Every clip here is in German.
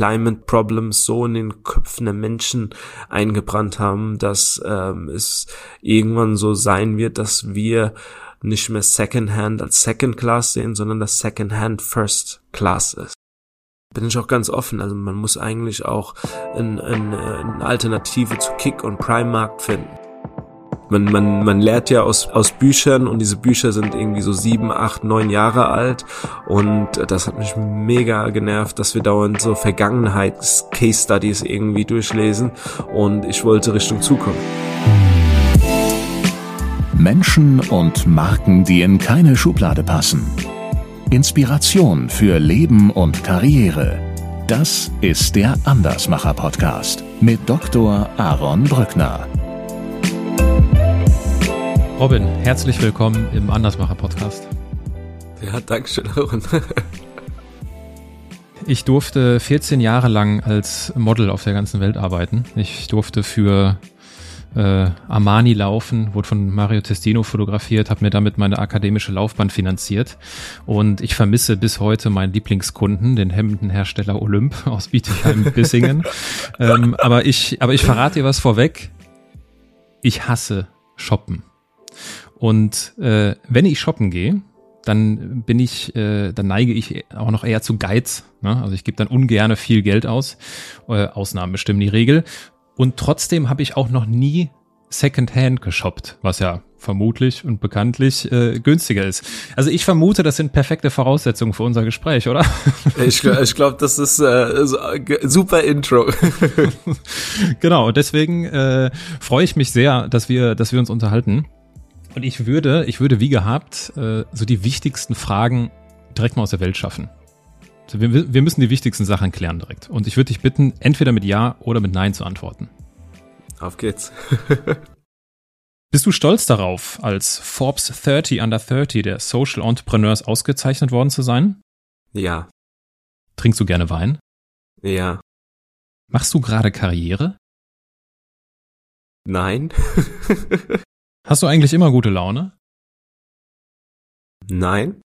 Climate Problems so in den Köpfen der Menschen eingebrannt haben, dass ähm, es irgendwann so sein wird, dass wir nicht mehr Secondhand als Second Class sehen, sondern dass Secondhand First Class ist. Bin ich auch ganz offen, also man muss eigentlich auch eine, eine, eine Alternative zu Kick und Prime Markt finden. Man, man, man lehrt ja aus, aus Büchern und diese Bücher sind irgendwie so sieben, acht, neun Jahre alt und das hat mich mega genervt, dass wir dauernd so Vergangenheits-Case-Studies irgendwie durchlesen und ich wollte Richtung Zukunft. Menschen und Marken, die in keine Schublade passen. Inspiration für Leben und Karriere. Das ist der Andersmacher Podcast mit Dr. Aaron Brückner. Robin, herzlich willkommen im Andersmacher Podcast. Ja, danke schön, Aaron. Ich durfte 14 Jahre lang als Model auf der ganzen Welt arbeiten. Ich durfte für äh, Armani laufen, wurde von Mario Testino fotografiert, habe mir damit meine akademische Laufbahn finanziert und ich vermisse bis heute meinen Lieblingskunden, den Hemdenhersteller Olymp aus Bietigheim-Bissingen. ähm, aber ich, aber ich verrate dir was vorweg. Ich hasse Shoppen. Und äh, wenn ich shoppen gehe, dann bin ich, äh, dann neige ich auch noch eher zu Geiz. Ne? Also ich gebe dann ungerne viel Geld aus. Äh, Ausnahmen bestimmen die Regel. Und trotzdem habe ich auch noch nie Secondhand geshoppt, was ja vermutlich und bekanntlich äh, günstiger ist. Also ich vermute, das sind perfekte Voraussetzungen für unser Gespräch, oder? Ich, ich glaube, das ist äh, super Intro. genau, und deswegen äh, freue ich mich sehr, dass wir, dass wir uns unterhalten. Und ich würde, ich würde wie gehabt äh, so die wichtigsten Fragen direkt mal aus der Welt schaffen. Also wir, wir müssen die wichtigsten Sachen klären direkt. Und ich würde dich bitten, entweder mit Ja oder mit Nein zu antworten. Auf geht's. Bist du stolz darauf, als Forbes 30 Under 30 der Social Entrepreneurs ausgezeichnet worden zu sein? Ja. Trinkst du gerne Wein? Ja. Machst du gerade Karriere? Nein. Hast du eigentlich immer gute Laune? Nein.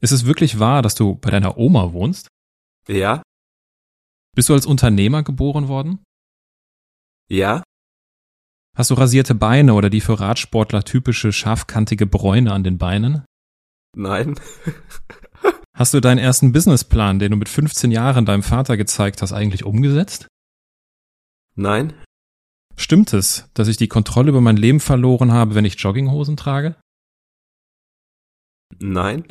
Ist es wirklich wahr, dass du bei deiner Oma wohnst? Ja. Bist du als Unternehmer geboren worden? Ja. Hast du rasierte Beine oder die für Radsportler typische scharfkantige Bräune an den Beinen? Nein. Hast du deinen ersten Businessplan, den du mit 15 Jahren deinem Vater gezeigt hast, eigentlich umgesetzt? Nein. Stimmt es, dass ich die Kontrolle über mein Leben verloren habe, wenn ich Jogginghosen trage? Nein.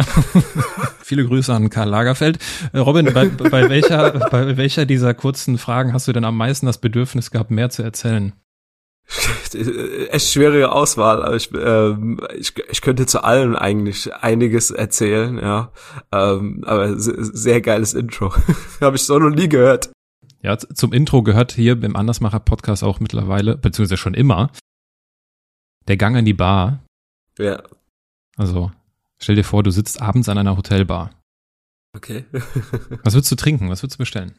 Viele Grüße an Karl Lagerfeld. Äh, Robin, bei, bei, welcher, bei welcher dieser kurzen Fragen hast du denn am meisten das Bedürfnis gehabt, mehr zu erzählen? Echt schwierige Auswahl, aber ich, ähm, ich, ich könnte zu allen eigentlich einiges erzählen, ja. Ähm, aber sehr geiles Intro. Habe ich so noch nie gehört. Ja, zum Intro gehört hier beim Andersmacher Podcast auch mittlerweile, beziehungsweise schon immer, der Gang in die Bar. Ja. Also, stell dir vor, du sitzt abends an einer Hotelbar. Okay. Was würdest du trinken? Was würdest du bestellen?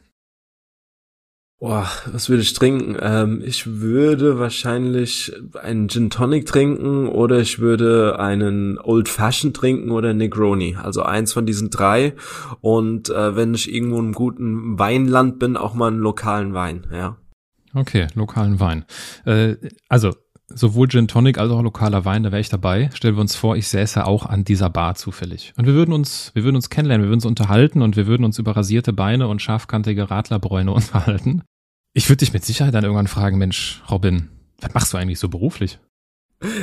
Boah, was würde ich trinken? Ähm, ich würde wahrscheinlich einen Gin Tonic trinken oder ich würde einen Old Fashioned trinken oder Negroni. Also eins von diesen drei. Und äh, wenn ich irgendwo im guten Weinland bin, auch mal einen lokalen Wein, ja. Okay, lokalen Wein. Äh, also sowohl Gin Tonic als auch lokaler Wein, da wäre ich dabei. Stellen wir uns vor, ich säße auch an dieser Bar zufällig. Und wir würden uns, wir würden uns kennenlernen, wir würden uns unterhalten und wir würden uns über rasierte Beine und scharfkantige Radlerbräune unterhalten. Ich würde dich mit Sicherheit dann irgendwann fragen, Mensch, Robin, was machst du eigentlich so beruflich?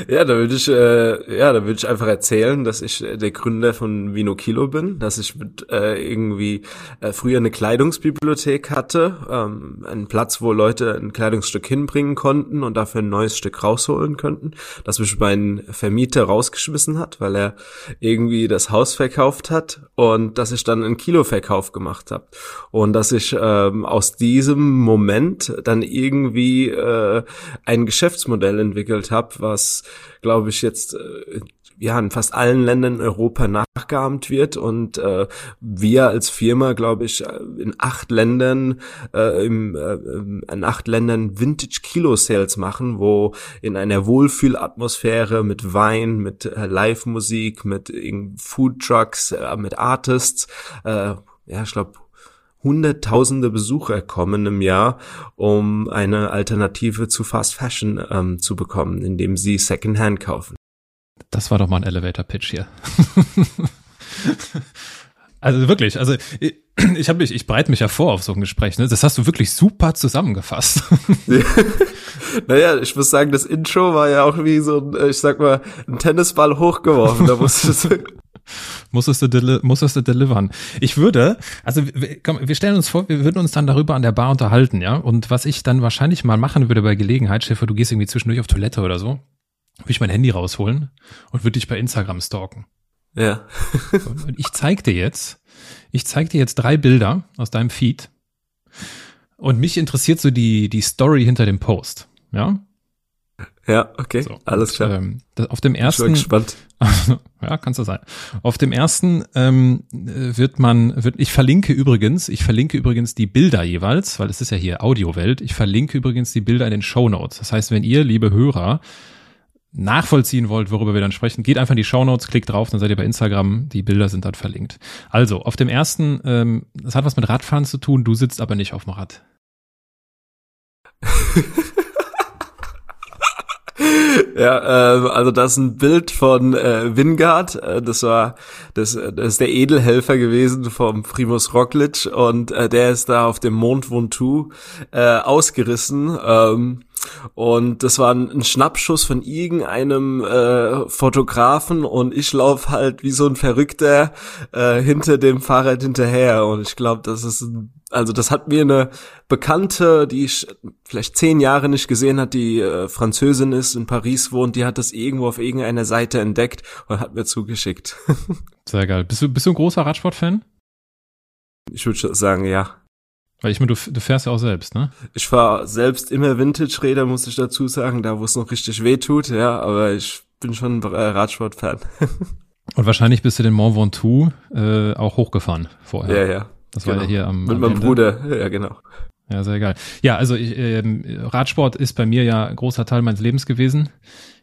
Ja, da würde ich, äh, ja, da würde ich einfach erzählen, dass ich äh, der Gründer von Vino Kilo bin, dass ich mit, äh, irgendwie äh, früher eine Kleidungsbibliothek hatte, ähm, einen Platz, wo Leute ein Kleidungsstück hinbringen konnten und dafür ein neues Stück rausholen könnten, dass mich mein Vermieter rausgeschmissen hat, weil er irgendwie das Haus verkauft hat und dass ich dann einen Kiloverkauf gemacht habe und dass ich ähm, aus diesem Moment dann irgendwie äh, ein Geschäftsmodell entwickelt habe, was glaube ich, jetzt äh, ja in fast allen Ländern in Europa nachgeahmt wird und äh, wir als Firma, glaube ich, äh, in acht Ländern äh, im, äh, in acht Ländern Vintage Kilo Sales machen, wo in einer Wohlfühlatmosphäre mit Wein, mit äh, Live-Musik, mit Food Trucks, äh, mit Artists, äh, ja, ich glaube hunderttausende Besucher kommen im Jahr, um eine Alternative zu Fast Fashion ähm, zu bekommen, indem sie Secondhand kaufen. Das war doch mal ein Elevator-Pitch hier. also wirklich, also ich, ich habe mich, ich breite mich ja vor auf so ein Gespräch, ne? Das hast du wirklich super zusammengefasst. naja, ich muss sagen, das Intro war ja auch wie so ein, äh, ich sag mal, ein Tennisball hochgeworfen. Da musstest du musstest du, deli musstest du delivern. Ich würde, also komm, wir stellen uns vor, wir würden uns dann darüber an der Bar unterhalten, ja. Und was ich dann wahrscheinlich mal machen würde bei Gelegenheit, Schiffer, du gehst irgendwie zwischendurch auf Toilette oder so, würde ich mein Handy rausholen und würde dich bei Instagram stalken. Ja. und ich zeig dir jetzt, ich zeig dir jetzt drei Bilder aus deinem Feed. Und mich interessiert so die, die Story hinter dem Post. Ja? Ja, okay, so, alles klar. Ähm, auf dem ersten, ich bin gespannt. ja, kannst du sein. Auf dem ersten ähm, wird man, wird, ich verlinke übrigens, ich verlinke übrigens die Bilder jeweils, weil es ist ja hier Audiowelt. Ich verlinke übrigens die Bilder in den Show Notes. Das heißt, wenn ihr, liebe Hörer, nachvollziehen wollt, worüber wir dann sprechen, geht einfach in die Show Notes, klickt drauf, dann seid ihr bei Instagram. Die Bilder sind dann verlinkt. Also auf dem ersten, ähm, das hat was mit Radfahren zu tun. Du sitzt aber nicht auf dem Rad. ja, äh, also das ist ein Bild von äh, Wingard. Äh, das war das, das ist der Edelhelfer gewesen vom Primus Roglic und äh, der ist da auf dem Mont Ventoux äh, ausgerissen. Ähm, und das war ein, ein Schnappschuss von irgendeinem äh, Fotografen und ich lauf halt wie so ein Verrückter äh, hinter dem Fahrrad hinterher. Und ich glaube, das ist ein, also das hat mir eine Bekannte, die ich vielleicht zehn Jahre nicht gesehen hat, die äh, Französin ist, in Paris wohnt, die hat das irgendwo auf irgendeiner Seite entdeckt und hat mir zugeschickt. Sehr geil. Bist du, bist du ein großer Radsportfan? Ich würde sagen, ja. Weil ich meine, du, du fährst ja auch selbst, ne? Ich fahre selbst immer Vintage-Räder, muss ich dazu sagen, da wo es noch richtig weh tut, ja, aber ich bin schon ein Radsport-Fan. Und wahrscheinlich bist du den Mont Ventoux äh, auch hochgefahren vorher. Ja, ja. Das genau. war ja genau. hier am Mit am meinem Ende. Bruder, ja, genau. Ja, sehr geil. Ja, also ich, ähm, Radsport ist bei mir ja ein großer Teil meines Lebens gewesen.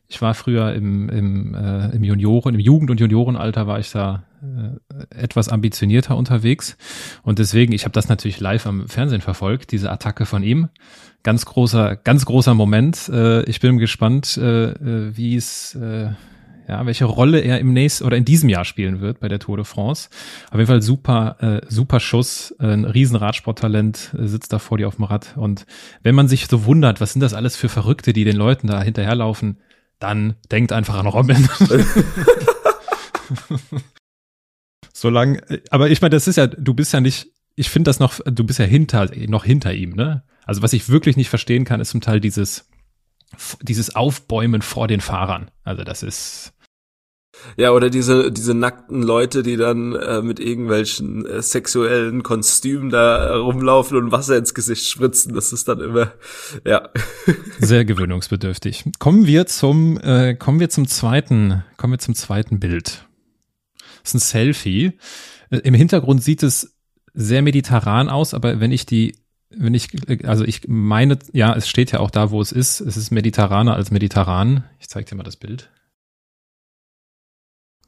Ich war früher im, im, äh, im Junioren, im Jugend- und Juniorenalter war ich da äh, etwas ambitionierter unterwegs. Und deswegen, ich habe das natürlich live am Fernsehen verfolgt, diese Attacke von ihm. Ganz großer, ganz großer Moment. Äh, ich bin gespannt, äh, äh wie es, äh, ja, welche Rolle er im nächsten oder in diesem Jahr spielen wird bei der Tour de France. Auf jeden Fall super, äh, super Schuss, ein riesen Radsporttalent, äh, sitzt da vor dir auf dem Rad. Und wenn man sich so wundert, was sind das alles für Verrückte, die den Leuten da hinterherlaufen, dann denkt einfach an Robin. Solange, aber ich meine, das ist ja, du bist ja nicht, ich finde das noch, du bist ja hinter, noch hinter ihm, ne? Also was ich wirklich nicht verstehen kann, ist zum Teil dieses, dieses Aufbäumen vor den Fahrern. Also das ist, ja, oder diese, diese nackten Leute, die dann äh, mit irgendwelchen äh, sexuellen Kostümen da rumlaufen und Wasser ins Gesicht spritzen. Das ist dann immer, ja. Sehr gewöhnungsbedürftig. Kommen wir zum, äh, kommen wir zum zweiten, kommen wir zum zweiten Bild. Das ist ein Selfie. Äh, Im Hintergrund sieht es sehr mediterran aus, aber wenn ich die wenn ich, also ich meine, ja, es steht ja auch da, wo es ist. Es ist mediterraner als mediterran. Ich zeige dir mal das Bild.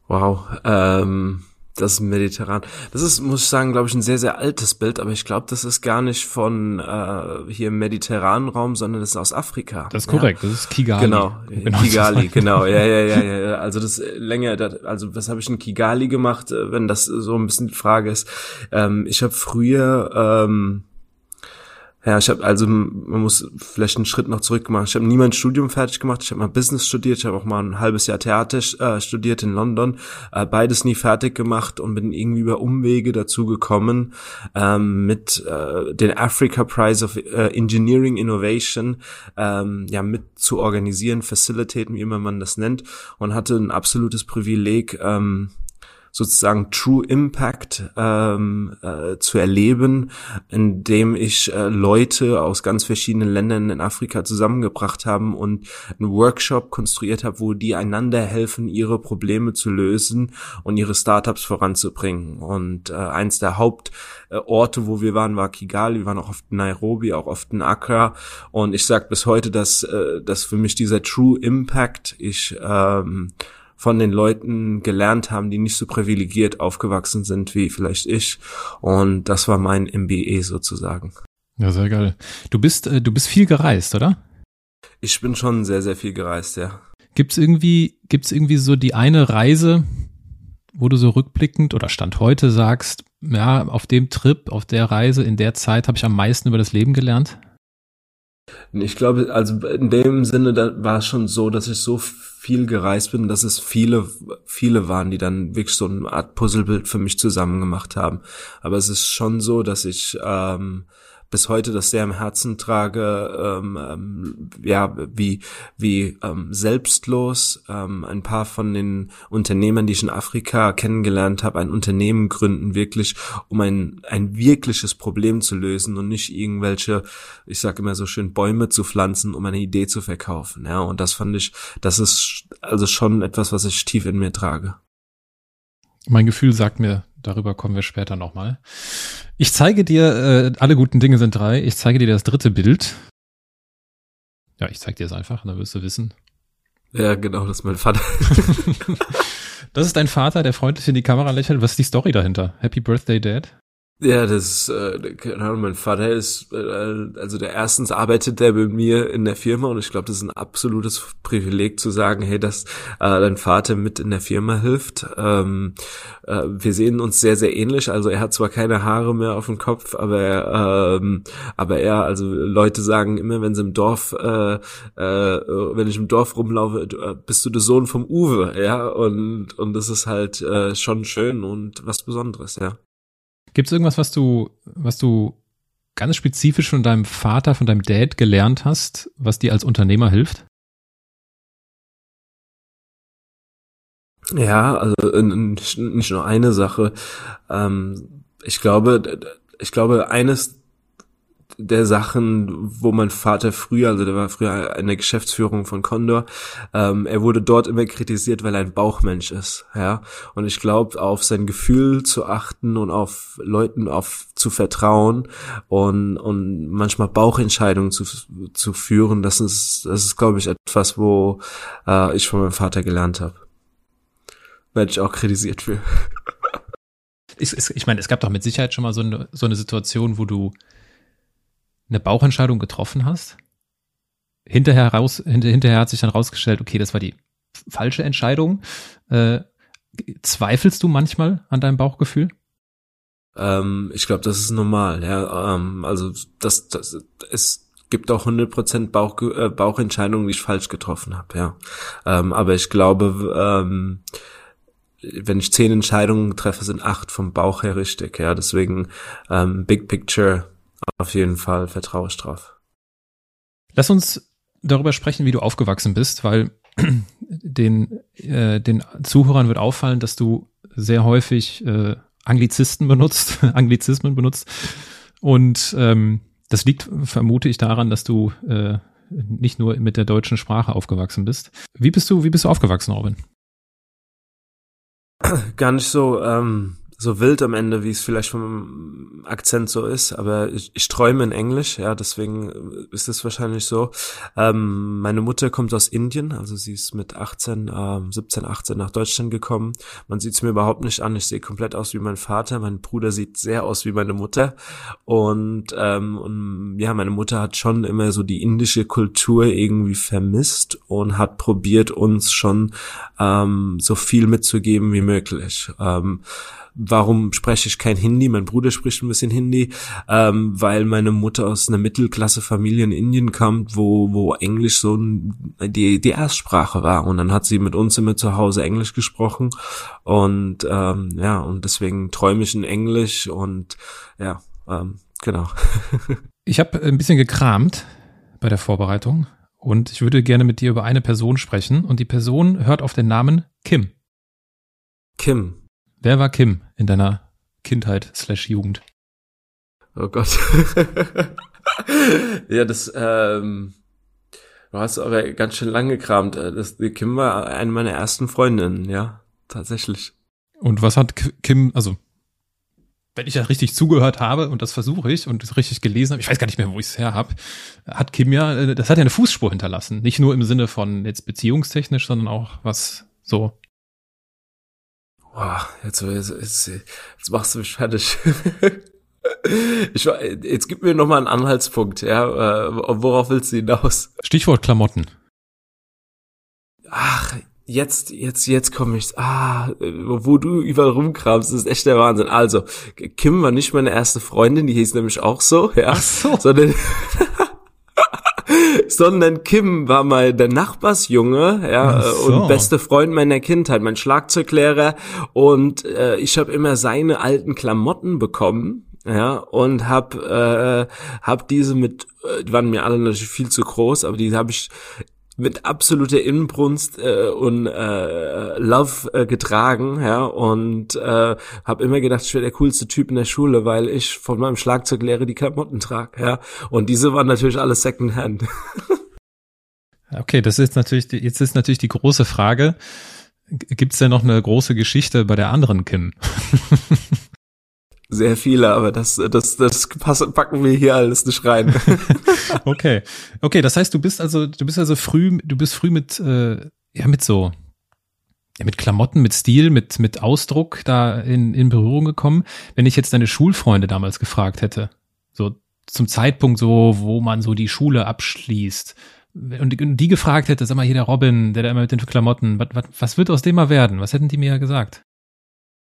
Wow, ähm, das ist mediterran. Das ist, muss ich sagen, glaube ich, ein sehr, sehr altes Bild, aber ich glaube, das ist gar nicht von äh, hier im mediterranen Raum, sondern das ist aus Afrika. Das ist korrekt, ja. das ist Kigali. Genau, genau Kigali, genau, ja, ja, ja, ja. Also das länger, das, also was habe ich in Kigali gemacht, äh, wenn das so ein bisschen die Frage ist. Ähm, ich habe früher ähm, ja, ich habe also, man muss vielleicht einen Schritt noch zurück machen. Ich habe nie mein Studium fertig gemacht. Ich habe mal Business studiert. Ich habe auch mal ein halbes Jahr Theater äh, studiert in London. Äh, beides nie fertig gemacht und bin irgendwie über Umwege dazu gekommen, ähm, mit äh, den Africa Prize of äh, Engineering Innovation ähm, ja mit zu organisieren, facilitaten, wie immer man das nennt, und hatte ein absolutes Privileg. Ähm, sozusagen True Impact ähm, äh, zu erleben, indem ich äh, Leute aus ganz verschiedenen Ländern in Afrika zusammengebracht haben und einen Workshop konstruiert habe, wo die einander helfen, ihre Probleme zu lösen und ihre Startups voranzubringen. Und äh, eins der Hauptorte, wo wir waren, war Kigali. Wir waren auch oft in Nairobi, auch oft in Accra. Und ich sage bis heute, dass, äh, dass für mich dieser True Impact, ich ähm, von den Leuten gelernt haben, die nicht so privilegiert aufgewachsen sind wie vielleicht ich. Und das war mein MBE sozusagen. Ja, sehr geil. Du bist, äh, du bist viel gereist, oder? Ich bin schon sehr, sehr viel gereist, ja. Gibt's irgendwie, gibt's irgendwie so die eine Reise, wo du so rückblickend oder Stand heute sagst, ja, auf dem Trip, auf der Reise, in der Zeit habe ich am meisten über das Leben gelernt? Ich glaube, also in dem Sinne, da war es schon so, dass ich so viel gereist bin, dass es viele, viele waren, die dann wirklich so eine Art Puzzlebild für mich zusammen gemacht haben. Aber es ist schon so, dass ich ähm, bis heute das sehr im Herzen trage, ähm, ähm, ja, wie, wie ähm, selbstlos ähm, ein paar von den Unternehmern, die ich in Afrika kennengelernt habe, ein Unternehmen gründen, wirklich, um ein, ein wirkliches Problem zu lösen und nicht irgendwelche, ich sage immer so schön, Bäume zu pflanzen, um eine Idee zu verkaufen. Ja, und das fand ich, das ist also schon etwas, was ich tief in mir trage. Mein Gefühl sagt mir, darüber kommen wir später nochmal. Ich zeige dir, äh, alle guten Dinge sind drei. Ich zeige dir das dritte Bild. Ja, ich zeige dir es einfach, dann wirst du wissen. Ja, genau, das ist mein Vater. das ist dein Vater, der freundlich in die Kamera lächelt. Was ist die Story dahinter? Happy Birthday, Dad? Ja, das, äh, keine Ahnung, mein Vater ist, äh, also der erstens arbeitet der bei mir in der Firma und ich glaube, das ist ein absolutes Privileg zu sagen, hey, dass äh, dein Vater mit in der Firma hilft. Ähm, äh, wir sehen uns sehr, sehr ähnlich. Also er hat zwar keine Haare mehr auf dem Kopf, aber er, ähm, aber er, also Leute sagen immer, wenn sie im Dorf, äh, äh, wenn ich im Dorf rumlaufe, äh, bist du der Sohn vom Uwe, ja, und und das ist halt äh, schon schön und was Besonderes, ja. Gibt es irgendwas, was du, was du ganz spezifisch von deinem Vater, von deinem Dad gelernt hast, was dir als Unternehmer hilft? Ja, also nicht nur eine Sache. Ähm, ich glaube, ich glaube, eines der Sachen, wo mein Vater früher, also der war früher in der Geschäftsführung von Condor, ähm, er wurde dort immer kritisiert, weil er ein Bauchmensch ist, ja. Und ich glaube, auf sein Gefühl zu achten und auf Leuten auf zu vertrauen und und manchmal Bauchentscheidungen zu zu führen, das ist das ist glaube ich etwas, wo äh, ich von meinem Vater gelernt habe. Werde ich auch kritisiert für. Ich, ich meine, es gab doch mit Sicherheit schon mal so eine, so eine Situation, wo du eine Bauchentscheidung getroffen hast. Hinterher, raus, hinter, hinterher hat sich dann rausgestellt, okay, das war die falsche Entscheidung. Äh, zweifelst du manchmal an deinem Bauchgefühl? Ähm, ich glaube, das ist normal. Ja, ähm, also das, das, es gibt auch 100% Bauch, äh, Bauchentscheidungen, die ich falsch getroffen habe. Ja, ähm, aber ich glaube, ähm, wenn ich zehn Entscheidungen treffe, sind acht vom Bauch her richtig. Ja, deswegen ähm, Big Picture auf jeden Fall vertraue ich drauf. Lass uns darüber sprechen, wie du aufgewachsen bist, weil den, äh, den Zuhörern wird auffallen, dass du sehr häufig äh, Anglizisten benutzt, Anglizismen benutzt. Und ähm, das liegt, vermute ich, daran, dass du äh, nicht nur mit der deutschen Sprache aufgewachsen bist. Wie bist du, wie bist du aufgewachsen, Robin? Gar nicht so. Ähm so wild am Ende, wie es vielleicht vom Akzent so ist, aber ich, ich träume in Englisch, ja, deswegen ist es wahrscheinlich so. Ähm, meine Mutter kommt aus Indien, also sie ist mit 18, ähm, 17, 18 nach Deutschland gekommen. Man sieht es mir überhaupt nicht an, ich sehe komplett aus wie mein Vater, mein Bruder sieht sehr aus wie meine Mutter und, ähm, und ja, meine Mutter hat schon immer so die indische Kultur irgendwie vermisst und hat probiert, uns schon ähm, so viel mitzugeben wie möglich. Ähm, Warum spreche ich kein Hindi? Mein Bruder spricht ein bisschen Hindi, ähm, weil meine Mutter aus einer Mittelklasse-Familie in Indien kommt, wo, wo Englisch so die, die Erstsprache war. Und dann hat sie mit uns immer zu Hause Englisch gesprochen. Und ähm, ja, und deswegen träume ich in Englisch und ja, ähm, genau. ich habe ein bisschen gekramt bei der Vorbereitung und ich würde gerne mit dir über eine Person sprechen und die Person hört auf den Namen Kim. Kim. Wer war Kim in deiner Kindheit slash Jugend? Oh Gott. ja, das, ähm, du hast aber ganz schön lange gekramt. Das, die Kim war eine meiner ersten Freundinnen, ja, tatsächlich. Und was hat Kim, also, wenn ich da richtig zugehört habe, und das versuche ich und das richtig gelesen habe, ich weiß gar nicht mehr, wo ich es her habe, hat Kim ja, äh, das hat ja eine Fußspur hinterlassen. Nicht nur im Sinne von jetzt beziehungstechnisch, sondern auch was so Boah, jetzt, jetzt, jetzt, jetzt machst du mich fertig. ich, jetzt gib mir noch mal einen Anhaltspunkt, ja. Äh, worauf willst du hinaus? Stichwort Klamotten. Ach, jetzt, jetzt, jetzt komme ich. Ah, wo du überall rumkramst, das ist echt der Wahnsinn. Also, Kim war nicht meine erste Freundin, die hieß nämlich auch so, ja. Ach so. Sondern, sondern Kim war mal der Nachbarsjunge, ja, so. und beste Freund meiner Kindheit, mein Schlagzeuglehrer und äh, ich habe immer seine alten Klamotten bekommen, ja, und hab äh, hab diese mit, äh, die waren mir alle natürlich viel zu groß, aber die habe ich mit absoluter Inbrunst äh, und äh, Love äh, getragen, ja, und äh, habe immer gedacht, ich wäre der coolste Typ in der Schule, weil ich von meinem Schlagzeuglehrer die Klamotten trage, ja, und diese waren natürlich alles Secondhand. okay, das ist natürlich, die, jetzt ist natürlich die große Frage, gibt's denn noch eine große Geschichte bei der anderen Kim? Sehr viele, aber das, das, das packen wir hier alles nicht rein. okay. Okay, das heißt, du bist also, du bist also früh, du bist früh mit, äh, ja, mit so, ja, mit Klamotten, mit Stil, mit, mit Ausdruck da in, in Berührung gekommen. Wenn ich jetzt deine Schulfreunde damals gefragt hätte, so zum Zeitpunkt so, wo man so die Schule abschließt, und die, gefragt hätte, sag mal, hier der Robin, der da immer mit den Klamotten, was, was, was wird aus dem mal werden? Was hätten die mir ja gesagt?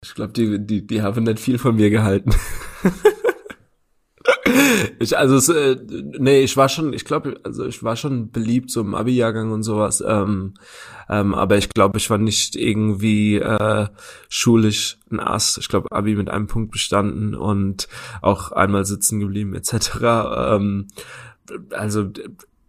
Ich glaube, die, die, die haben nicht viel von mir gehalten. ich, also, es, äh, nee, ich war schon, ich glaube, also ich war schon beliebt so im Abi-Jahrgang und sowas. Ähm, ähm, aber ich glaube, ich war nicht irgendwie äh, schulisch ein Ass. Ich glaube, Abi mit einem Punkt bestanden und auch einmal sitzen geblieben etc. Ähm, also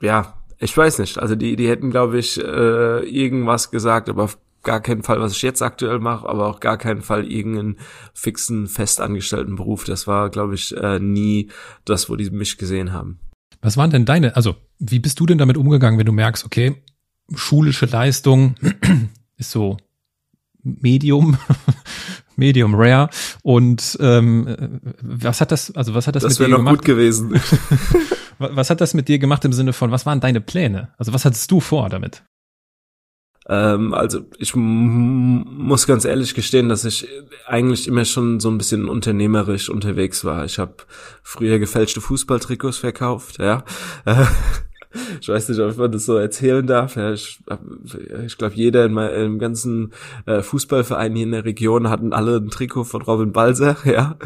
ja, ich weiß nicht. Also die, die hätten, glaube ich, äh, irgendwas gesagt, aber gar keinen Fall, was ich jetzt aktuell mache, aber auch gar keinen Fall irgendeinen fixen, festangestellten Beruf. Das war, glaube ich, äh, nie das, wo die mich gesehen haben. Was waren denn deine, also wie bist du denn damit umgegangen, wenn du merkst, okay, schulische Leistung ist so Medium, Medium Rare und ähm, was hat das, also was hat das, das mit dir gemacht? Das wäre noch gut gewesen. was hat das mit dir gemacht im Sinne von, was waren deine Pläne? Also was hattest du vor damit? Ähm, also ich muss ganz ehrlich gestehen, dass ich eigentlich immer schon so ein bisschen unternehmerisch unterwegs war. Ich habe früher gefälschte Fußballtrikots verkauft, ja. ich weiß nicht, ob man das so erzählen darf. Ja, ich ich glaube, jeder in meinem im ganzen äh, Fußballverein hier in der Region hatten alle ein Trikot von Robin Balser. Ja,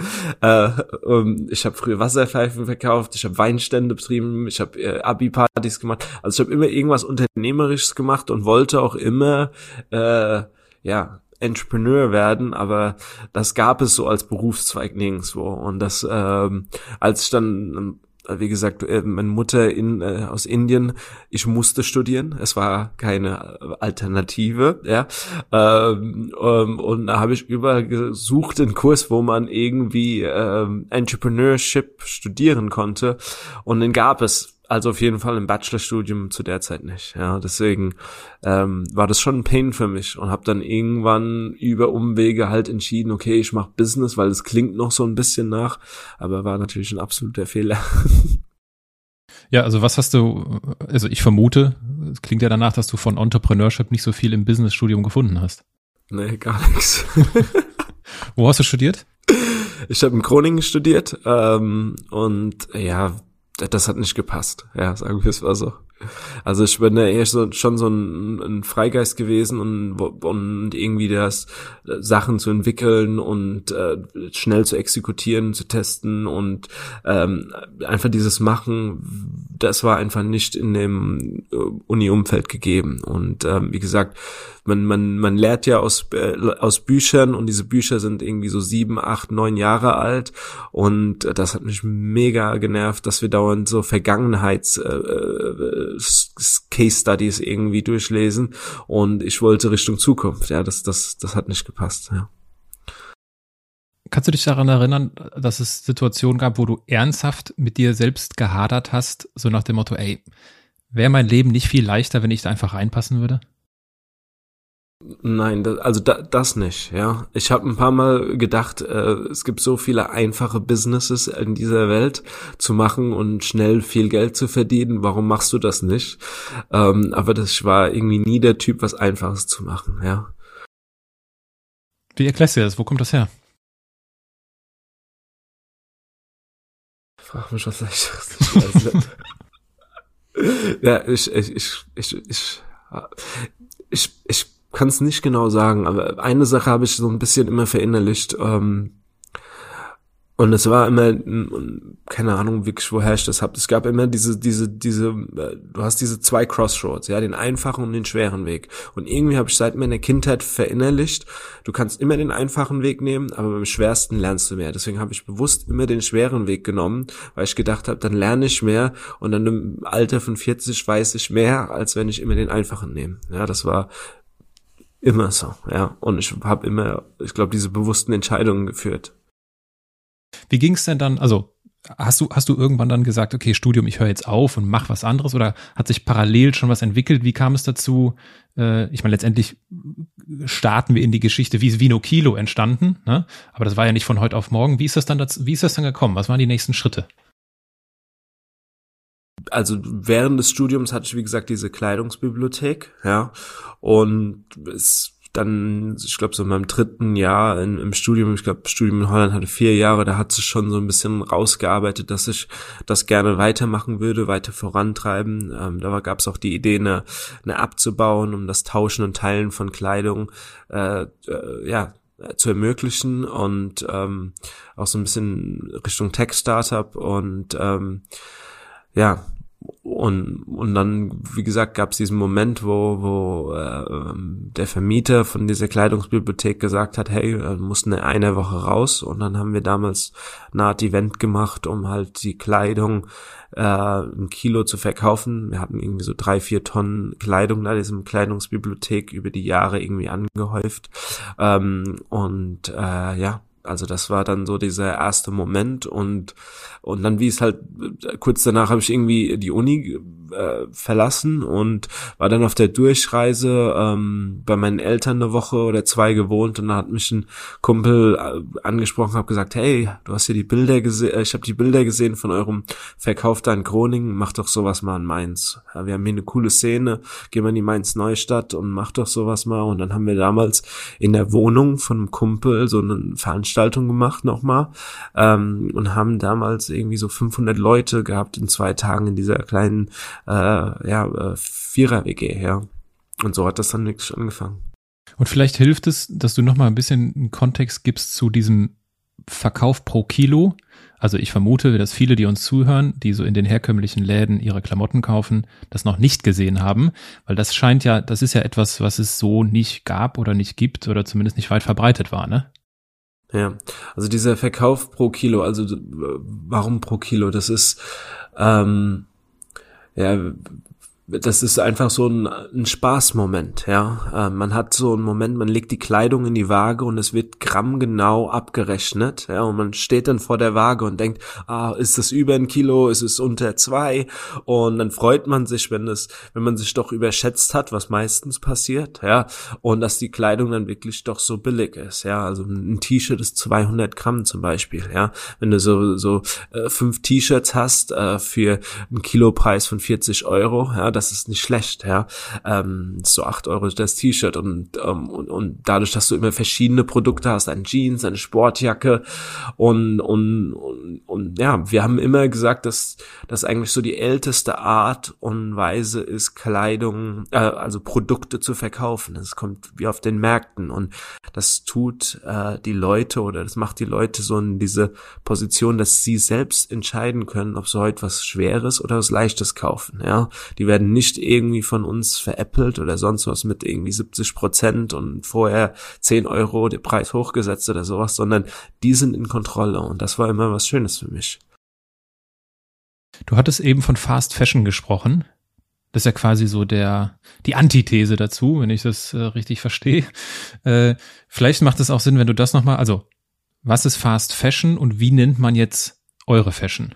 äh, um, ich habe früher Wasserpfeifen verkauft, ich habe Weinstände betrieben, ich habe äh, Abi-Partys gemacht. Also ich habe immer irgendwas Unternehmerisches gemacht und wollte auch immer äh, ja Entrepreneur werden, aber das gab es so als Berufszweig nirgendwo. Und das, ähm, als ich dann wie gesagt, äh, meine Mutter in, äh, aus Indien, ich musste studieren, es war keine Alternative, ja. Ähm, ähm, und da habe ich überall gesucht, einen Kurs, wo man irgendwie ähm, Entrepreneurship studieren konnte. Und den gab es also auf jeden Fall im Bachelorstudium zu der Zeit nicht. Ja, deswegen ähm, war das schon ein Pain für mich und habe dann irgendwann über Umwege halt entschieden, okay, ich mache Business, weil es klingt noch so ein bisschen nach, aber war natürlich ein absoluter Fehler. Ja, also was hast du, also ich vermute, es klingt ja danach, dass du von Entrepreneurship nicht so viel im Businessstudium gefunden hast. Nee, gar nichts. Wo hast du studiert? Ich habe in Groningen studiert ähm, und ja, das hat nicht gepasst. Ja, sagen wir es mal so. Also ich bin ja eher so, schon so ein, ein Freigeist gewesen und, und irgendwie das Sachen zu entwickeln und äh, schnell zu exekutieren, zu testen und ähm, einfach dieses Machen, das war einfach nicht in dem äh, Uni-Umfeld gegeben. Und ähm, wie gesagt, man, man, man lehrt ja aus, äh, aus Büchern und diese Bücher sind irgendwie so sieben, acht, neun Jahre alt und das hat mich mega genervt, dass wir dauernd so Vergangenheits äh, äh, Case Studies irgendwie durchlesen und ich wollte Richtung Zukunft. Ja, das, das, das hat nicht gepasst. Ja. Kannst du dich daran erinnern, dass es Situationen gab, wo du ernsthaft mit dir selbst gehadert hast, so nach dem Motto, ey, wäre mein Leben nicht viel leichter, wenn ich da einfach reinpassen würde? Nein, das, also da, das nicht, ja. Ich habe ein paar Mal gedacht, äh, es gibt so viele einfache Businesses in dieser Welt zu machen und schnell viel Geld zu verdienen. Warum machst du das nicht? Ähm, aber das war irgendwie nie der Typ, was Einfaches zu machen, ja. Wie erklärst du das? Wo kommt das her? Frag mich was leichteres. ja, ich, ich, ich, ich, ich, ich, ich kann es nicht genau sagen, aber eine Sache habe ich so ein bisschen immer verinnerlicht. Ähm, und es war immer, keine Ahnung wirklich, woher ich das hab. Es gab immer diese, diese, diese, äh, du hast diese zwei Crossroads, ja, den einfachen und den schweren Weg. Und irgendwie habe ich seit meiner Kindheit verinnerlicht, du kannst immer den einfachen Weg nehmen, aber beim schwersten lernst du mehr. Deswegen habe ich bewusst immer den schweren Weg genommen, weil ich gedacht habe, dann lerne ich mehr und dann im Alter von 40 weiß ich mehr, als wenn ich immer den einfachen nehme. Ja, das war immer so, ja. Und ich habe immer, ich glaube, diese bewussten Entscheidungen geführt. Wie ging es denn dann, also hast du, hast du irgendwann dann gesagt, okay, Studium, ich höre jetzt auf und mach was anderes oder hat sich parallel schon was entwickelt? Wie kam es dazu? Äh, ich meine, letztendlich starten wir in die Geschichte, wie ist Vino Kilo entstanden, ne? Aber das war ja nicht von heute auf morgen. Wie ist das dann dazu, wie ist das dann gekommen? Was waren die nächsten Schritte? Also während des Studiums hatte ich, wie gesagt, diese Kleidungsbibliothek, ja, und es dann, ich glaube, so in meinem dritten Jahr in, im Studium, ich glaube, Studium in Holland hatte vier Jahre, da hat sich schon so ein bisschen rausgearbeitet, dass ich das gerne weitermachen würde, weiter vorantreiben. Ähm, da gab es auch die Idee, eine, eine abzubauen, um das Tauschen und Teilen von Kleidung äh, äh, ja, zu ermöglichen und ähm, auch so ein bisschen Richtung Tech-Startup und ähm, ja, und, und dann, wie gesagt, gab es diesen Moment, wo, wo äh, der Vermieter von dieser Kleidungsbibliothek gesagt hat, hey, du musst eine, eine Woche raus. Und dann haben wir damals eine Art Event gemacht, um halt die Kleidung äh, ein Kilo zu verkaufen. Wir hatten irgendwie so drei, vier Tonnen Kleidung da, diesem Kleidungsbibliothek über die Jahre irgendwie angehäuft. Ähm, und äh, ja, also das war dann so dieser erste Moment und und dann wie es halt kurz danach habe ich irgendwie die Uni äh, verlassen und war dann auf der Durchreise ähm, bei meinen Eltern eine Woche oder zwei gewohnt und da hat mich ein Kumpel äh, angesprochen, habe gesagt, hey, du hast hier die Bilder gesehen, äh, ich habe die Bilder gesehen von eurem Verkauf da in Groningen, mach doch sowas mal in Mainz. Ja, wir haben hier eine coole Szene, geh mal in die Mainz Neustadt und mach doch sowas mal und dann haben wir damals in der Wohnung von einem Kumpel so eine Veranstaltung gemacht nochmal ähm, und haben damals irgendwie so 500 Leute gehabt in zwei Tagen in dieser kleinen äh, ja, äh, Vierer-WG, ja. Und so hat das dann wirklich angefangen. Und vielleicht hilft es, dass du nochmal ein bisschen einen Kontext gibst zu diesem Verkauf pro Kilo. Also ich vermute, dass viele, die uns zuhören, die so in den herkömmlichen Läden ihre Klamotten kaufen, das noch nicht gesehen haben, weil das scheint ja, das ist ja etwas, was es so nicht gab oder nicht gibt oder zumindest nicht weit verbreitet war, ne? Ja, also dieser Verkauf pro Kilo, also warum pro Kilo? Das ist ähm, ja, das ist einfach so ein, ein Spaßmoment, ja. Äh, man hat so einen Moment, man legt die Kleidung in die Waage und es wird grammgenau abgerechnet, ja. Und man steht dann vor der Waage und denkt, ah, ist das über ein Kilo, ist es unter zwei? Und dann freut man sich, wenn es, wenn man sich doch überschätzt hat, was meistens passiert, ja. Und dass die Kleidung dann wirklich doch so billig ist, ja. Also ein T-Shirt ist 200 Gramm zum Beispiel, ja. Wenn du so, so äh, fünf T-Shirts hast äh, für einen Kilopreis von 40 Euro, ja, das ist nicht schlecht, ja. Ähm, so acht Euro das T-Shirt und, ähm, und, und dadurch, dass du immer verschiedene Produkte hast, ein Jeans, eine Sportjacke und, und, und, und ja, wir haben immer gesagt, dass das eigentlich so die älteste Art und Weise ist, Kleidung, äh, also Produkte zu verkaufen. Es kommt wie auf den Märkten und das tut äh, die Leute oder das macht die Leute so in diese Position, dass sie selbst entscheiden können, ob sie heute was Schweres oder was Leichtes kaufen. Ja, die werden werden nicht irgendwie von uns veräppelt oder sonst was mit irgendwie 70 Prozent und vorher 10 Euro der Preis hochgesetzt oder sowas, sondern die sind in Kontrolle und das war immer was Schönes für mich. Du hattest eben von Fast Fashion gesprochen. Das ist ja quasi so der, die Antithese dazu, wenn ich das äh, richtig verstehe. Äh, vielleicht macht es auch Sinn, wenn du das nochmal, also, was ist Fast Fashion und wie nennt man jetzt eure Fashion?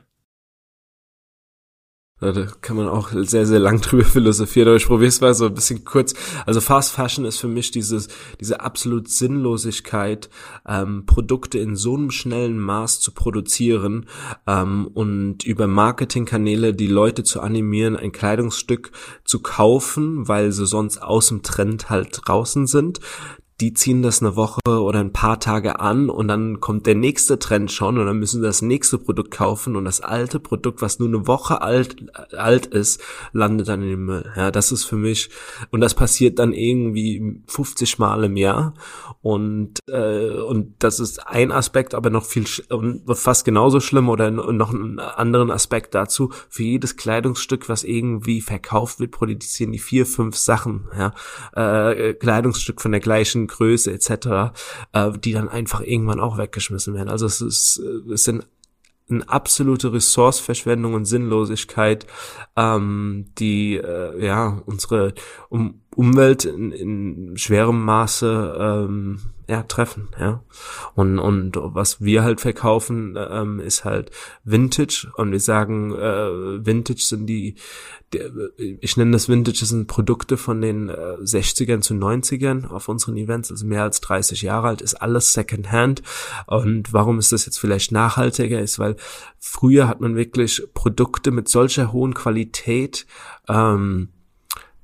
Da kann man auch sehr, sehr lang drüber philosophieren, aber ich probiere es mal so ein bisschen kurz. Also Fast Fashion ist für mich dieses, diese absolut Sinnlosigkeit, ähm, Produkte in so einem schnellen Maß zu produzieren ähm, und über Marketingkanäle die Leute zu animieren, ein Kleidungsstück zu kaufen, weil sie sonst aus dem Trend halt draußen sind die ziehen das eine Woche oder ein paar Tage an und dann kommt der nächste Trend schon und dann müssen sie das nächste Produkt kaufen und das alte Produkt, was nur eine Woche alt, alt ist, landet dann in den Müll. Ja, das ist für mich, und das passiert dann irgendwie 50 Mal im Jahr und, äh, und das ist ein Aspekt, aber noch viel, und fast genauso schlimm oder noch einen anderen Aspekt dazu, für jedes Kleidungsstück, was irgendwie verkauft wird, produzieren die vier, fünf Sachen, ja, äh, Kleidungsstück von der gleichen Größe etc., äh, die dann einfach irgendwann auch weggeschmissen werden. Also es ist, äh, es sind eine absolute Ressourceverschwendung und Sinnlosigkeit, ähm, die äh, ja unsere um Umwelt in, in schwerem Maße ähm, ja, treffen, ja. Und, und was wir halt verkaufen, ähm, ist halt Vintage und wir sagen, äh, Vintage sind die, die, ich nenne das Vintage, das sind Produkte von den äh, 60ern zu 90ern auf unseren Events, also mehr als 30 Jahre alt, ist alles Secondhand. Und warum ist das jetzt vielleicht nachhaltiger? Ist, weil früher hat man wirklich Produkte mit solcher hohen Qualität, ähm,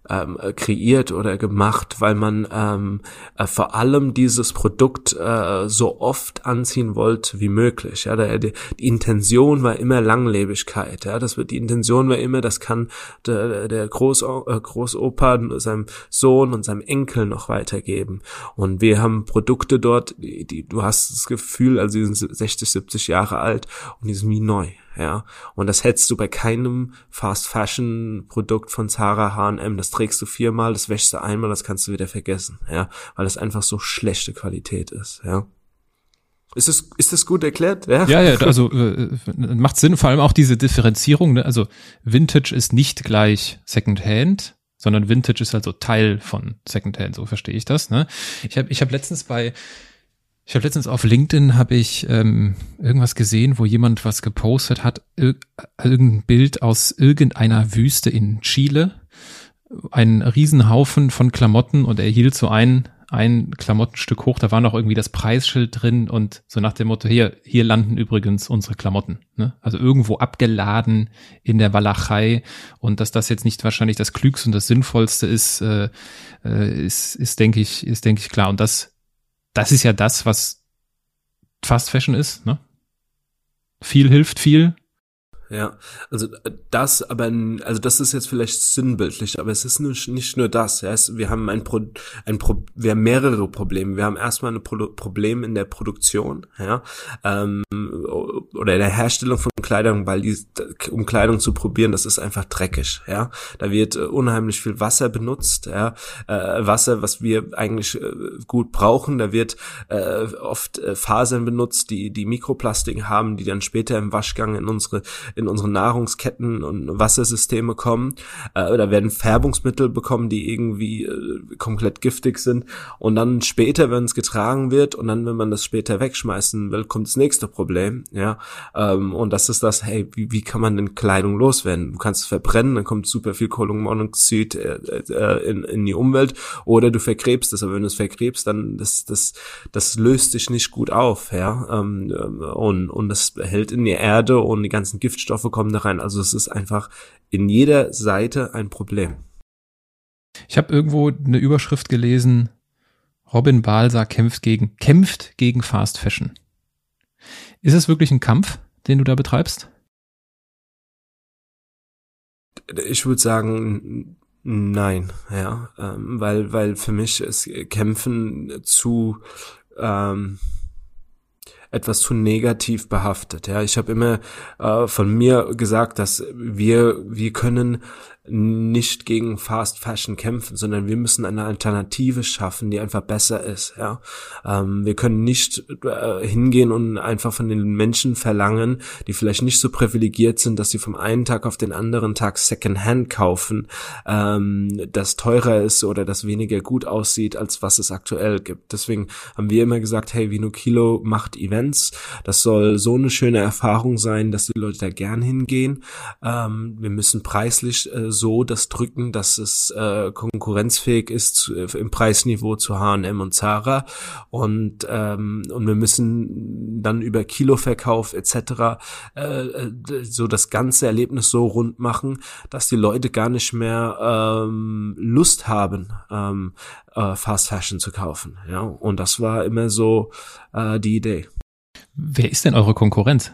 ähm, kreiert oder gemacht, weil man ähm, äh, vor allem dieses Produkt äh, so oft anziehen wollte wie möglich. Ja, der, die, die Intention war immer Langlebigkeit. Ja, das wird die Intention war immer, das kann der, der Groß, äh, Großopa seinem Sohn und seinem Enkel noch weitergeben. Und wir haben Produkte dort, die, die du hast das Gefühl, also die sind 60, 70 Jahre alt und die sind wie neu ja. Und das hättest du bei keinem Fast Fashion Produkt von Zara, H&M. Das trägst du viermal, das wäschst du einmal, das kannst du wieder vergessen, ja. Weil das einfach so schlechte Qualität ist, ja. Ist das, ist das gut erklärt? Ja, ja, ja also äh, macht Sinn, vor allem auch diese Differenzierung. Ne? Also Vintage ist nicht gleich Secondhand, sondern Vintage ist also Teil von Secondhand, so verstehe ich das. Ne? Ich habe ich hab letztens bei ich habe letztens auf LinkedIn habe ich ähm, irgendwas gesehen, wo jemand was gepostet hat, ir irgendein Bild aus irgendeiner Wüste in Chile, ein Riesenhaufen von Klamotten und er hielt so ein ein Klamottenstück hoch, da war noch irgendwie das Preisschild drin und so nach dem Motto, hier, hier landen übrigens unsere Klamotten. Ne? Also irgendwo abgeladen in der Walachei und dass das jetzt nicht wahrscheinlich das Klügste und das Sinnvollste ist, äh, äh, ist, ist denke ich, ist denke ich klar. Und das das ist ja das, was Fast Fashion ist, ne? Viel hilft viel, ja, also äh, das, aber also das ist jetzt vielleicht sinnbildlich, aber es ist nicht nur das. Ja, es, wir haben ein, Pro, ein Pro, wir haben mehrere Probleme. Wir haben erstmal ein Pro Problem in der Produktion, ja, ähm, oder in der Herstellung von Kleidung, weil die, um Kleidung zu probieren, das ist einfach dreckig, ja. Da wird äh, unheimlich viel Wasser benutzt, ja, äh, Wasser, was wir eigentlich äh, gut brauchen. Da wird äh, oft äh, Fasern benutzt, die die Mikroplastiken haben, die dann später im Waschgang in unsere in unsere Nahrungsketten und Wassersysteme kommen. Äh, oder werden Färbungsmittel bekommen, die irgendwie komplett giftig sind. Und dann später, wenn es getragen wird und dann, wenn man das später wegschmeißen will, kommt das nächste Problem. Ja, ähm, und das ist das, hey, wie, wie kann man denn Kleidung loswerden? Du kannst es verbrennen, dann kommt super viel Kohlenmonoxid äh, äh, in, in die Umwelt oder du vergräbst es. Aber wenn du es vergräbst, dann das, das, das löst sich nicht gut auf, ja. Ähm, und, und das hält in die Erde und die ganzen Giftstoffe kommen da rein. Also es ist einfach in jeder Seite ein Problem. Ich habe irgendwo eine Überschrift gelesen, Robin Balsa kämpft gegen, kämpft gegen Fast Fashion. Ist es wirklich ein Kampf, den du da betreibst? Ich würde sagen, nein, ja, ähm, weil, weil für mich ist Kämpfen zu, ähm, etwas zu negativ behaftet. Ja, ich habe immer äh, von mir gesagt, dass wir wir können nicht gegen Fast Fashion kämpfen, sondern wir müssen eine Alternative schaffen, die einfach besser ist. Ja, ähm, wir können nicht äh, hingehen und einfach von den Menschen verlangen, die vielleicht nicht so privilegiert sind, dass sie vom einen Tag auf den anderen Tag Secondhand kaufen, ähm, das teurer ist oder das weniger gut aussieht, als was es aktuell gibt. Deswegen haben wir immer gesagt, hey, Vino Kilo macht Events. Das soll so eine schöne Erfahrung sein, dass die Leute da gern hingehen. Ähm, wir müssen preislich äh, so das drücken, dass es äh, konkurrenzfähig ist zu, äh, im Preisniveau zu H&M und Zara und ähm, und wir müssen dann über Kiloverkauf etc. Äh, äh, so das ganze Erlebnis so rund machen, dass die Leute gar nicht mehr ähm, Lust haben, ähm, äh, Fast Fashion zu kaufen. Ja, und das war immer so äh, die Idee. Wer ist denn eure Konkurrenz?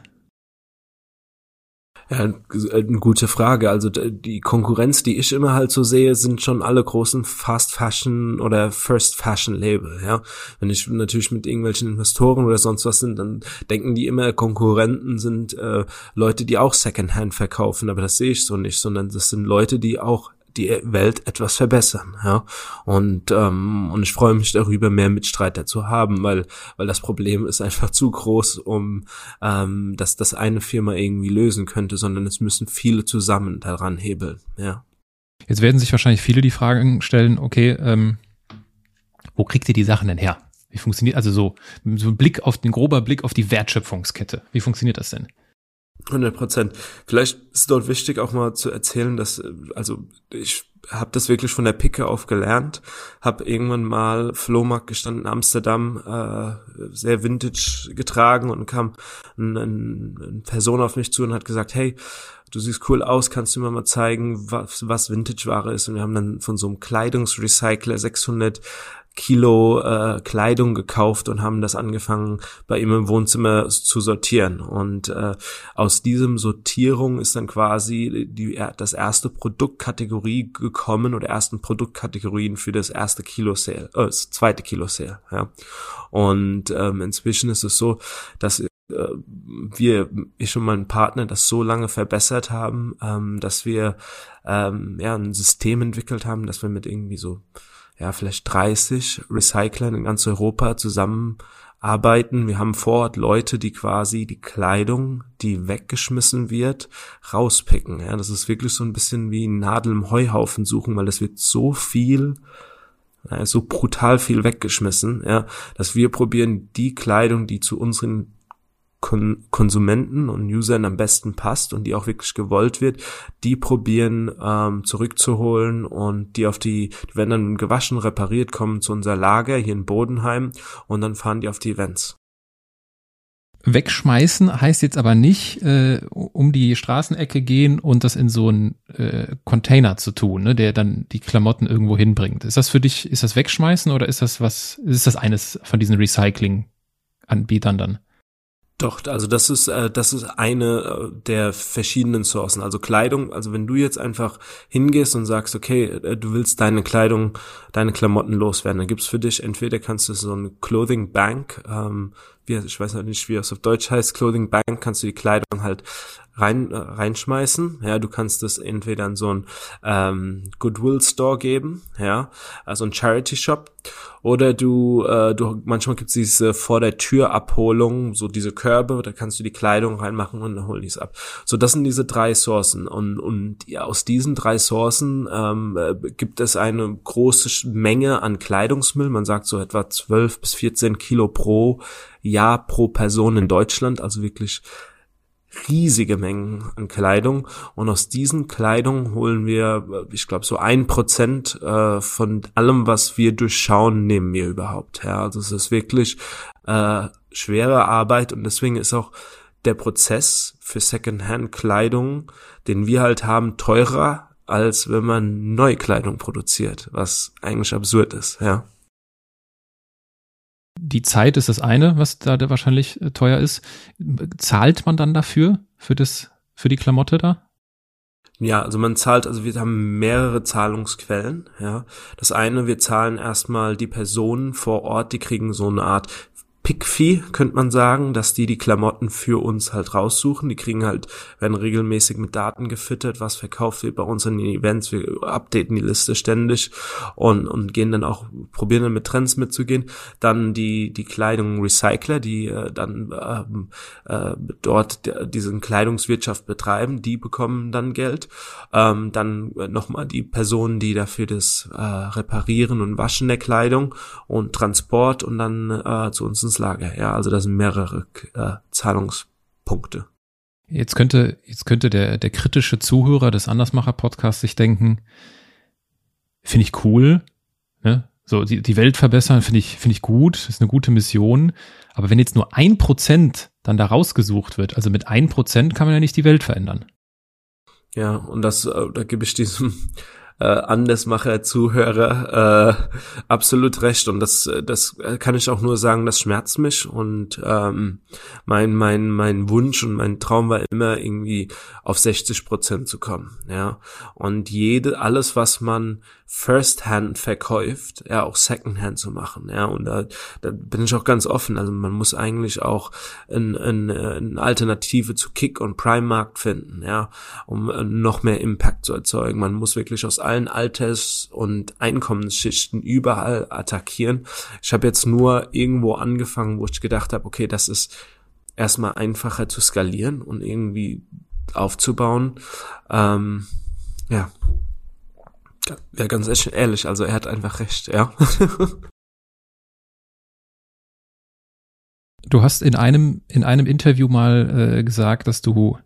Ja, eine gute Frage. Also die Konkurrenz, die ich immer halt so sehe, sind schon alle großen Fast Fashion oder First Fashion Label. Ja, wenn ich natürlich mit irgendwelchen Investoren oder sonst was sind, dann denken die immer Konkurrenten sind äh, Leute, die auch Secondhand verkaufen. Aber das sehe ich so nicht, sondern das sind Leute, die auch die Welt etwas verbessern. Ja? Und, ähm, und ich freue mich darüber, mehr Mitstreiter zu haben, weil, weil das Problem ist einfach zu groß, um ähm, dass das eine Firma irgendwie lösen könnte, sondern es müssen viele zusammen daran hebeln. Ja. Jetzt werden sich wahrscheinlich viele die Fragen stellen, okay, ähm, wo kriegt ihr die Sachen denn her? Wie funktioniert, also so, so ein Blick auf den grober Blick auf die Wertschöpfungskette. Wie funktioniert das denn? 100 Prozent. Vielleicht ist dort wichtig auch mal zu erzählen, dass also ich habe das wirklich von der Picke auf gelernt, habe irgendwann mal Flohmarkt gestanden in Amsterdam, äh, sehr Vintage getragen und kam eine, eine Person auf mich zu und hat gesagt, hey, du siehst cool aus, kannst du mir mal zeigen, was, was Vintage-Ware ist? Und wir haben dann von so einem Kleidungsrecycler 600 Kilo äh, Kleidung gekauft und haben das angefangen bei ihm im Wohnzimmer zu sortieren und äh, aus diesem Sortierung ist dann quasi die das erste Produktkategorie gekommen oder ersten Produktkategorien für das erste Kilo Sale, äh, das zweite Kilo Sale, ja. Und ähm, inzwischen ist es so, dass äh, wir, ich und mein Partner, das so lange verbessert haben, ähm, dass wir ähm, ja ein System entwickelt haben, dass wir mit irgendwie so ja, vielleicht 30 Recyclern in ganz Europa zusammenarbeiten. Wir haben vor Ort Leute, die quasi die Kleidung, die weggeschmissen wird, rauspicken. Ja, das ist wirklich so ein bisschen wie Nadel im Heuhaufen suchen, weil es wird so viel, so brutal viel weggeschmissen, ja, dass wir probieren, die Kleidung, die zu unseren Kon Konsumenten und Usern am besten passt und die auch wirklich gewollt wird, die probieren ähm, zurückzuholen und die auf die, die werden dann gewaschen, repariert, kommen zu unser Lager hier in Bodenheim und dann fahren die auf die Events. Wegschmeißen heißt jetzt aber nicht äh, um die Straßenecke gehen und das in so einen äh, Container zu tun, ne, der dann die Klamotten irgendwo hinbringt. Ist das für dich, ist das Wegschmeißen oder ist das was, ist das eines von diesen Recycling-Anbietern dann? Doch, also das ist äh, das ist eine äh, der verschiedenen Sourcen. Also Kleidung, also wenn du jetzt einfach hingehst und sagst, okay, äh, du willst deine Kleidung, deine Klamotten loswerden, dann gibt's für dich entweder kannst du so eine Clothing Bank, ähm, wie, ich weiß noch nicht, wie es auf Deutsch heißt, Clothing Bank, kannst du die Kleidung halt rein äh, reinschmeißen. Ja, du kannst das entweder in so ein ähm, Goodwill Store geben, ja, also ein Charity Shop, oder du, äh, du manchmal gibt's diese vor der Tür Abholung, so diese Körbe, da kannst du die Kleidung reinmachen und dann holen die es ab. So, das sind diese drei Sourcen und und ja, aus diesen drei Sourcen ähm, äh, gibt es eine große Menge an Kleidungsmüll. Man sagt so etwa 12 bis 14 Kilo pro Jahr pro Person in Deutschland, also wirklich riesige Mengen an Kleidung. Und aus diesen Kleidung holen wir, ich glaube, so ein Prozent äh, von allem, was wir durchschauen, nehmen wir überhaupt. Ja, also es ist wirklich äh, schwere Arbeit. Und deswegen ist auch der Prozess für Secondhand-Kleidung, den wir halt haben, teurer, als wenn man neue Kleidung produziert, was eigentlich absurd ist, ja die Zeit ist das eine, was da wahrscheinlich äh, teuer ist. Zahlt man dann dafür, für das, für die Klamotte da? Ja, also man zahlt, also wir haben mehrere Zahlungsquellen, ja. Das eine, wir zahlen erstmal die Personen vor Ort, die kriegen so eine Art Pickfee, könnte man sagen, dass die die Klamotten für uns halt raussuchen. Die kriegen halt, werden regelmäßig mit Daten gefüttert, was verkauft wird bei uns in den Events. Wir updaten die Liste ständig und, und gehen dann auch, probieren dann mit Trends mitzugehen. Dann die, die Kleidung Recycler, die äh, dann ähm, äh, dort diese Kleidungswirtschaft betreiben, die bekommen dann Geld. Ähm, dann nochmal die Personen, die dafür das äh, Reparieren und Waschen der Kleidung und Transport und dann äh, zu uns ins Ja, also das sind mehrere äh, Zahlungspunkte. Jetzt könnte, jetzt könnte der, der kritische Zuhörer des Andersmacher-Podcasts sich denken, finde ich cool, ne? So, die, die Welt verbessern finde ich, finde ich gut, ist eine gute Mission. Aber wenn jetzt nur ein Prozent dann da rausgesucht wird, also mit ein Prozent kann man ja nicht die Welt verändern. Ja, und das, äh, da gebe ich diesem äh, Andersmacher Zuhörer äh, absolut recht. Und das das kann ich auch nur sagen, das schmerzt mich. Und ähm, mein mein mein Wunsch und mein Traum war immer irgendwie auf 60 Prozent zu kommen, ja. Und jede alles was man First-Hand verkauft, ja auch Second-Hand zu machen, ja und da, da bin ich auch ganz offen, also man muss eigentlich auch eine ein, ein Alternative zu Kick und Prime Markt finden, ja um noch mehr Impact zu erzeugen. Man muss wirklich aus allen Alters- und Einkommensschichten überall attackieren. Ich habe jetzt nur irgendwo angefangen, wo ich gedacht habe, okay, das ist erstmal einfacher zu skalieren und irgendwie aufzubauen. Ähm, ja. Ja, ganz ehrlich, also er hat einfach recht, ja. du hast in einem, in einem Interview mal äh, gesagt, dass du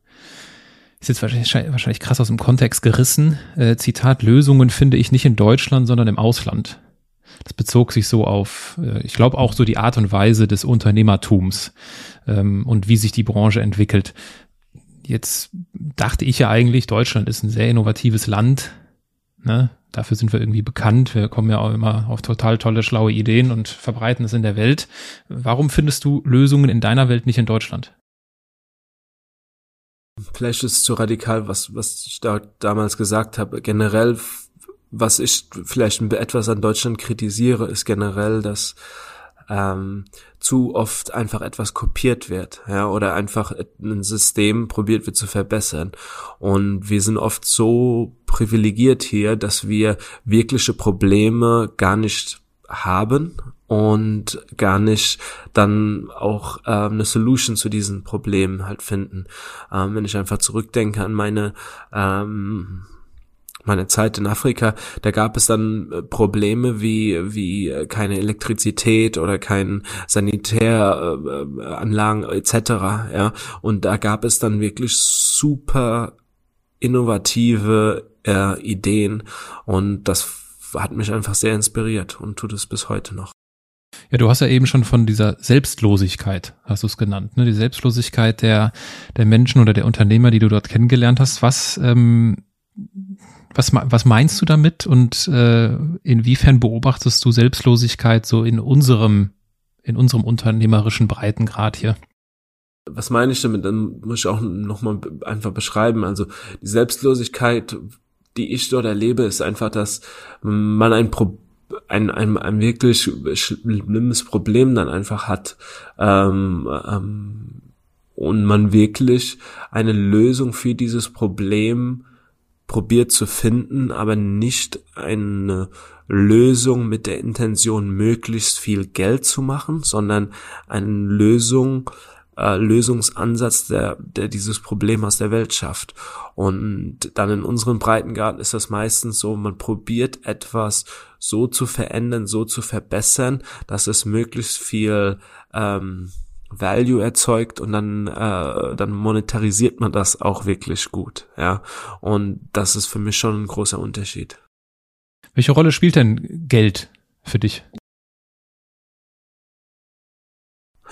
ist jetzt wahrscheinlich, wahrscheinlich krass aus dem Kontext gerissen. Äh, Zitat, Lösungen finde ich nicht in Deutschland, sondern im Ausland. Das bezog sich so auf, äh, ich glaube auch so die Art und Weise des Unternehmertums ähm, und wie sich die Branche entwickelt. Jetzt dachte ich ja eigentlich, Deutschland ist ein sehr innovatives Land. Ne? Dafür sind wir irgendwie bekannt. Wir kommen ja auch immer auf total tolle, schlaue Ideen und verbreiten es in der Welt. Warum findest du Lösungen in deiner Welt nicht in Deutschland? Vielleicht ist es zu radikal, was, was ich da damals gesagt habe. Generell, was ich vielleicht etwas an Deutschland kritisiere, ist generell, dass ähm, zu oft einfach etwas kopiert wird, ja, oder einfach ein System probiert wird zu verbessern. Und wir sind oft so privilegiert hier, dass wir wirkliche Probleme gar nicht haben und gar nicht dann auch äh, eine Solution zu diesen Problemen halt finden. Ähm, wenn ich einfach zurückdenke an meine ähm, meine Zeit in Afrika, da gab es dann äh, Probleme wie wie keine Elektrizität oder kein Sanitäranlagen etc. Ja, und da gab es dann wirklich super innovative äh, Ideen und das hat mich einfach sehr inspiriert und tut es bis heute noch. Ja, du hast ja eben schon von dieser Selbstlosigkeit, hast du es genannt, ne? Die Selbstlosigkeit der, der Menschen oder der Unternehmer, die du dort kennengelernt hast. Was, ähm, was, was meinst du damit und äh, inwiefern beobachtest du Selbstlosigkeit so in unserem, in unserem unternehmerischen Breitengrad hier? Was meine ich damit? Dann muss ich auch nochmal einfach beschreiben. Also die Selbstlosigkeit, die ich dort erlebe, ist einfach, dass man ein Problem ein, ein, ein wirklich schlimmes Problem dann einfach hat. Ähm, ähm, und man wirklich eine Lösung für dieses Problem probiert zu finden, aber nicht eine Lösung mit der Intention, möglichst viel Geld zu machen, sondern eine Lösung, äh, Lösungsansatz, der, der dieses Problem aus der Welt schafft. Und dann in unseren Breitengarten ist das meistens so, man probiert etwas so zu verändern, so zu verbessern, dass es möglichst viel ähm, Value erzeugt und dann äh, dann monetarisiert man das auch wirklich gut, ja. Und das ist für mich schon ein großer Unterschied. Welche Rolle spielt denn Geld für dich?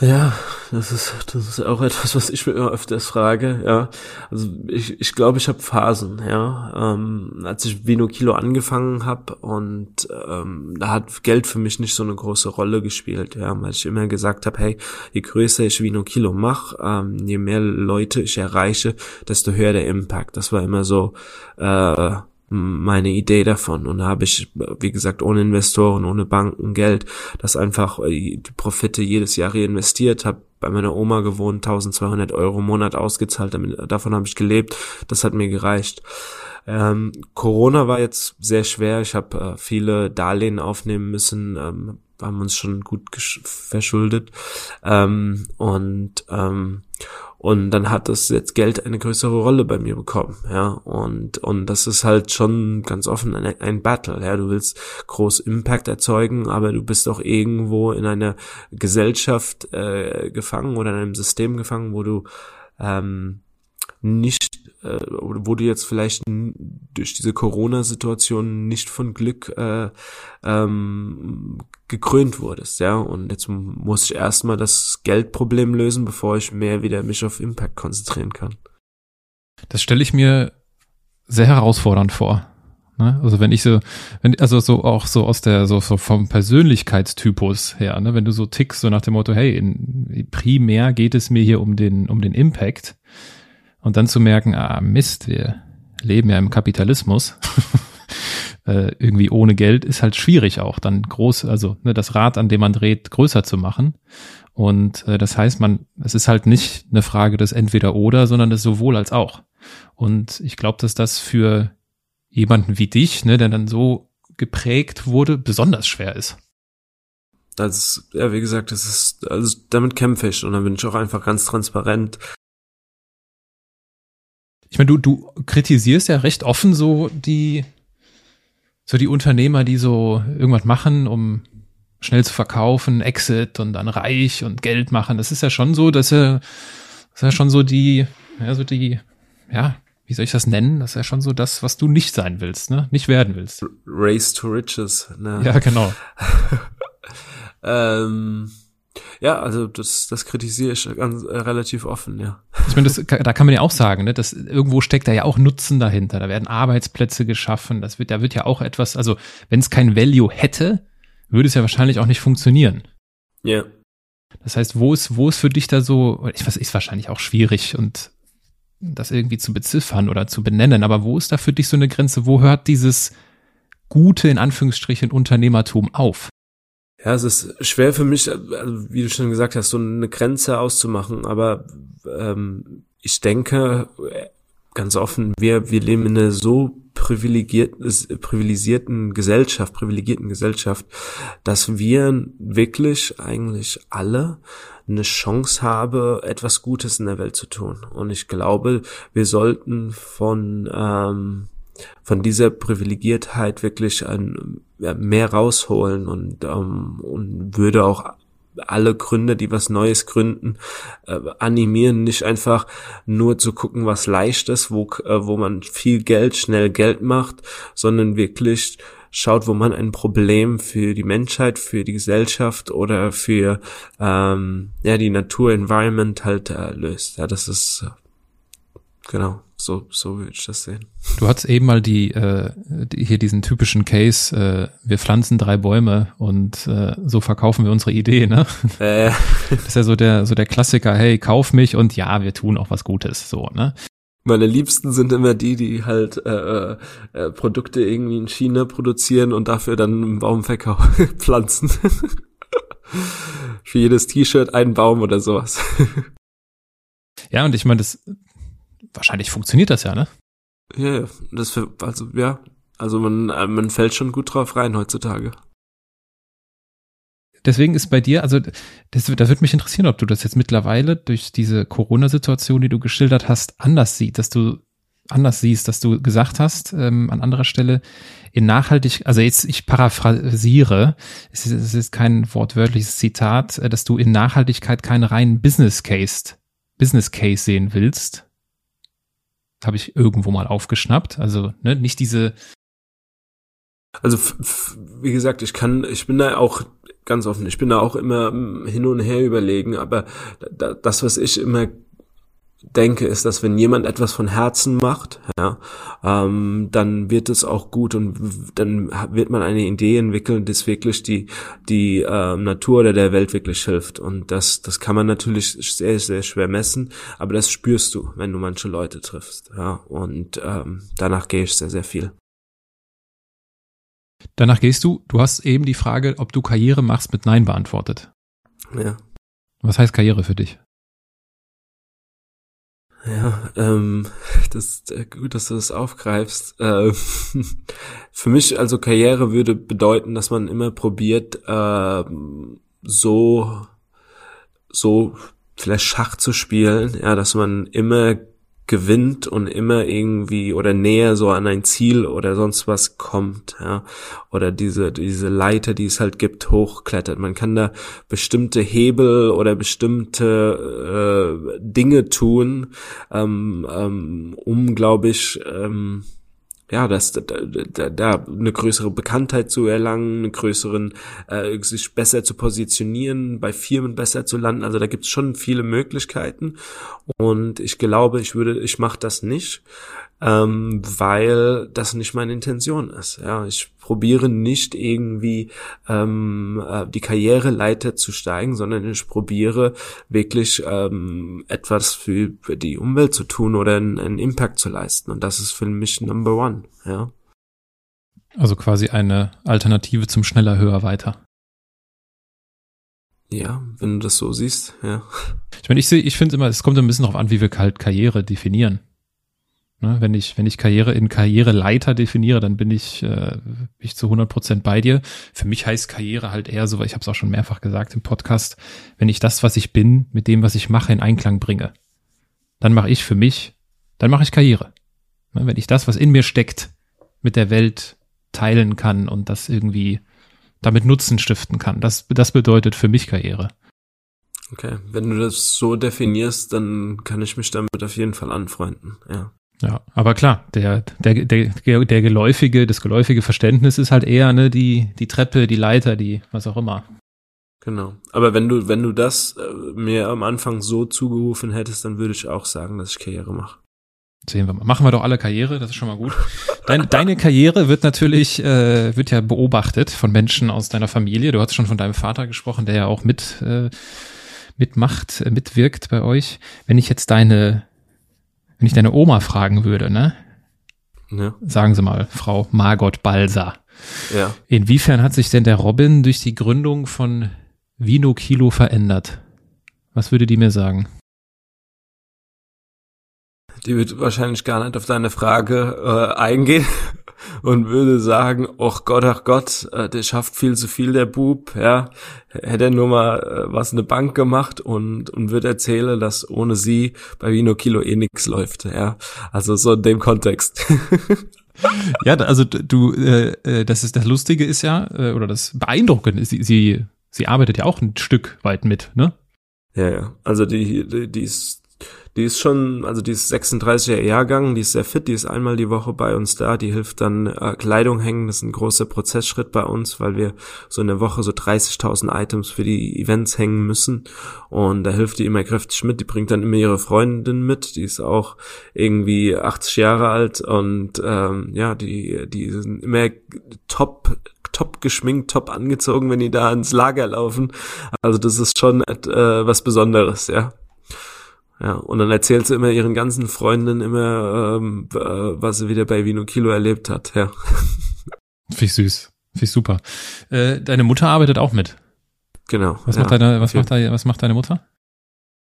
Ja, das ist, das ist auch etwas, was ich mir immer öfters frage, ja. Also ich, ich glaube, ich habe Phasen, ja. Ähm, als ich Vino Kilo angefangen habe und ähm, da hat Geld für mich nicht so eine große Rolle gespielt, ja, weil ich immer gesagt habe, hey, je größer ich Vino Kilo mache, ähm, je mehr Leute ich erreiche, desto höher der Impact. Das war immer so äh, meine Idee davon. Und da habe ich, wie gesagt, ohne Investoren, ohne Banken Geld, das einfach äh, die Profite jedes Jahr reinvestiert, habe bei meiner Oma gewohnt, 1200 Euro im Monat ausgezahlt, damit, davon habe ich gelebt, das hat mir gereicht. Ähm, Corona war jetzt sehr schwer, ich habe äh, viele Darlehen aufnehmen müssen, ähm, haben uns schon gut verschuldet ähm, und ähm, und dann hat das jetzt Geld eine größere Rolle bei mir bekommen, ja. Und, und das ist halt schon ganz offen ein, ein Battle, ja. Du willst groß Impact erzeugen, aber du bist auch irgendwo in einer Gesellschaft äh, gefangen oder in einem System gefangen, wo du ähm, nicht, äh, wo du jetzt vielleicht durch diese Corona-Situation nicht von Glück äh, ähm, gekrönt wurdest, ja. Und jetzt muss ich erstmal das Geldproblem lösen, bevor ich mehr wieder mich auf Impact konzentrieren kann. Das stelle ich mir sehr herausfordernd vor. Ne? Also wenn ich so, wenn, also so auch so aus der, so, so vom Persönlichkeitstypus her, ne? wenn du so tickst, so nach dem Motto, hey, in, primär geht es mir hier um den, um den Impact und dann zu merken, ah, Mist, wir leben ja im Kapitalismus. äh, irgendwie ohne Geld ist halt schwierig auch, dann groß, also ne, das Rad, an dem man dreht, größer zu machen. Und äh, das heißt, man, es ist halt nicht eine Frage des Entweder-Oder, sondern des sowohl als auch. Und ich glaube, dass das für jemanden wie dich, ne, der dann so geprägt wurde, besonders schwer ist. Das, ja, wie gesagt, das ist, also damit kämpfe ich und dann bin ich auch einfach ganz transparent. Ich meine, du, du kritisierst ja recht offen so die, so die Unternehmer, die so irgendwas machen, um schnell zu verkaufen, Exit und dann reich und Geld machen. Das ist ja schon so, dass er, das ist ja schon so die, ja, so die, ja, wie soll ich das nennen? Das ist ja schon so das, was du nicht sein willst, ne? Nicht werden willst. Race to Riches. Ne? Ja, genau. ähm, ja, also das, das kritisiere ich ganz äh, relativ offen, ja. Ich meine, das, da kann man ja auch sagen, ne, dass irgendwo steckt da ja auch Nutzen dahinter. Da werden Arbeitsplätze geschaffen. Das wird, da wird ja auch etwas, also wenn es kein Value hätte, würde es ja wahrscheinlich auch nicht funktionieren. Ja. Yeah. Das heißt, wo ist, wo ist für dich da so, ich weiß, ist wahrscheinlich auch schwierig und das irgendwie zu beziffern oder zu benennen, aber wo ist da für dich so eine Grenze? Wo hört dieses gute, in Anführungsstrichen, Unternehmertum auf? Ja, es ist schwer für mich, also wie du schon gesagt hast, so eine Grenze auszumachen, aber ähm, ich denke ganz offen, wir, wir leben in einer so privilegierten, privilegierten Gesellschaft, privilegierten Gesellschaft, dass wir wirklich eigentlich alle eine Chance habe, etwas Gutes in der Welt zu tun. Und ich glaube, wir sollten von ähm, von dieser Privilegiertheit wirklich ein, mehr rausholen und ähm, und würde auch alle Gründer, die was Neues gründen, äh, animieren, nicht einfach nur zu gucken, was leicht ist, wo, äh, wo man viel Geld, schnell Geld macht, sondern wirklich schaut, wo man ein Problem für die Menschheit, für die Gesellschaft oder für ähm, ja die Natur, Environment halt äh, löst. Ja, das ist genau so so würde ich das sehen. Du hattest eben mal die, äh, die hier diesen typischen Case: äh, Wir pflanzen drei Bäume und äh, so verkaufen wir unsere Idee, ne? Äh. Das ist ja so der so der Klassiker: Hey, kauf mich und ja, wir tun auch was Gutes, so ne? Meine Liebsten sind immer die, die halt äh, äh, äh Produkte irgendwie in China produzieren und dafür dann einen Baum verkaufen, pflanzen. Für jedes T-Shirt einen Baum oder sowas. ja, und ich meine, das wahrscheinlich funktioniert das ja, ne? Ja, das für, also ja, also man man fällt schon gut drauf rein heutzutage. Deswegen ist bei dir, also das, da würde mich interessieren, ob du das jetzt mittlerweile durch diese Corona-Situation, die du geschildert hast, anders siehst, dass du anders siehst, dass du gesagt hast ähm, an anderer Stelle in nachhaltig, also jetzt ich paraphrasiere, es ist, es ist kein wortwörtliches Zitat, äh, dass du in Nachhaltigkeit keinen reinen Business Case, Business Case sehen willst. Habe ich irgendwo mal aufgeschnappt. Also ne, nicht diese also wie gesagt, ich kann, ich bin da auch ganz offen. Ich bin da auch immer hm, hin und her überlegen, aber das, was ich immer denke, ist, dass wenn jemand etwas von Herzen macht, ja, ähm, dann wird es auch gut und dann wird man eine Idee entwickeln, die wirklich die die äh, Natur oder der Welt wirklich hilft. Und das das kann man natürlich sehr sehr schwer messen, aber das spürst du, wenn du manche Leute triffst, ja. Und ähm, danach gehe ich sehr sehr viel. Danach gehst du, du hast eben die Frage, ob du Karriere machst, mit Nein beantwortet. Ja. Was heißt Karriere für dich? Ja, ähm, das äh, gut, dass du das aufgreifst. Äh, für mich also Karriere würde bedeuten, dass man immer probiert, äh, so so vielleicht Schach zu spielen, ja, dass man immer gewinnt und immer irgendwie oder näher so an ein Ziel oder sonst was kommt, ja, oder diese diese Leiter, die es halt gibt, hochklettert. Man kann da bestimmte Hebel oder bestimmte äh, Dinge tun, ähm, ähm, um, glaube ich, ähm, ja, das, da, da, da eine größere Bekanntheit zu erlangen, einen größeren, äh, sich besser zu positionieren, bei Firmen besser zu landen. Also da gibt es schon viele Möglichkeiten. Und ich glaube, ich würde, ich mache das nicht ähm, weil das nicht meine Intention ist. Ja, ich probiere nicht irgendwie ähm, äh, die Karriereleiter zu steigen, sondern ich probiere wirklich ähm, etwas für, für die Umwelt zu tun oder einen, einen Impact zu leisten. Und das ist für mich Number One. Ja. Also quasi eine Alternative zum schneller, höher, weiter. Ja, wenn du das so siehst, ja. Ich meine, ich sehe, ich finde immer, es kommt ein bisschen darauf an, wie wir halt Karriere definieren. Ne, wenn ich, wenn ich Karriere in Karriereleiter definiere, dann bin ich, äh, ich zu 100 Prozent bei dir. Für mich heißt Karriere halt eher so, ich habe es auch schon mehrfach gesagt im Podcast, wenn ich das, was ich bin, mit dem, was ich mache, in Einklang bringe, dann mache ich für mich, dann mache ich Karriere. Ne, wenn ich das, was in mir steckt, mit der Welt teilen kann und das irgendwie damit Nutzen stiften kann, das, das bedeutet für mich Karriere. Okay, wenn du das so definierst, dann kann ich mich damit auf jeden Fall anfreunden, ja. Ja, aber klar, der, der, der, der geläufige, das geläufige Verständnis ist halt eher, ne, die, die Treppe, die Leiter, die, was auch immer. Genau. Aber wenn du, wenn du das äh, mir am Anfang so zugerufen hättest, dann würde ich auch sagen, dass ich Karriere mache. Sehen wir mal. Machen wir doch alle Karriere, das ist schon mal gut. Deine, deine Karriere wird natürlich, äh, wird ja beobachtet von Menschen aus deiner Familie. Du hast schon von deinem Vater gesprochen, der ja auch mit, äh, mitmacht, äh, mitwirkt bei euch. Wenn ich jetzt deine wenn ich deine Oma fragen würde, ne? Ja. Sagen Sie mal, Frau Margot Balser. Ja. Inwiefern hat sich denn der Robin durch die Gründung von Vino Kilo verändert? Was würde die mir sagen? Die wird wahrscheinlich gar nicht auf deine Frage äh, eingehen und würde sagen, ach Gott, ach Gott, äh, der schafft viel zu viel, der Bub, ja. Hätte er nur mal äh, was eine Bank gemacht und, und würde erzählen, dass ohne sie bei Vino Kilo eh nix läuft, ja. Also so in dem Kontext. ja, also du, äh, äh, das ist das Lustige ist ja, äh, oder das Beeindruckende ist, sie, sie, sie arbeitet ja auch ein Stück weit mit, ne? Ja, ja. Also die, die, die ist die ist schon, also die ist 36er Jahrgang, die ist sehr fit, die ist einmal die Woche bei uns da, die hilft dann äh, Kleidung hängen, das ist ein großer Prozessschritt bei uns, weil wir so in der Woche so 30.000 Items für die Events hängen müssen und da hilft die immer kräftig mit, die bringt dann immer ihre Freundin mit, die ist auch irgendwie 80 Jahre alt und ähm, ja, die, die sind immer top top geschminkt, top angezogen, wenn die da ins Lager laufen. Also das ist schon äh, was Besonderes, ja. Ja, und dann erzählt sie immer ihren ganzen Freundinnen immer, ähm, äh, was sie wieder bei Vino Kilo erlebt hat, ja. Finde ich süß. Finde ich super. Äh, deine Mutter arbeitet auch mit. Genau. Was ja, macht deine, was macht, deine, was macht deine Mutter?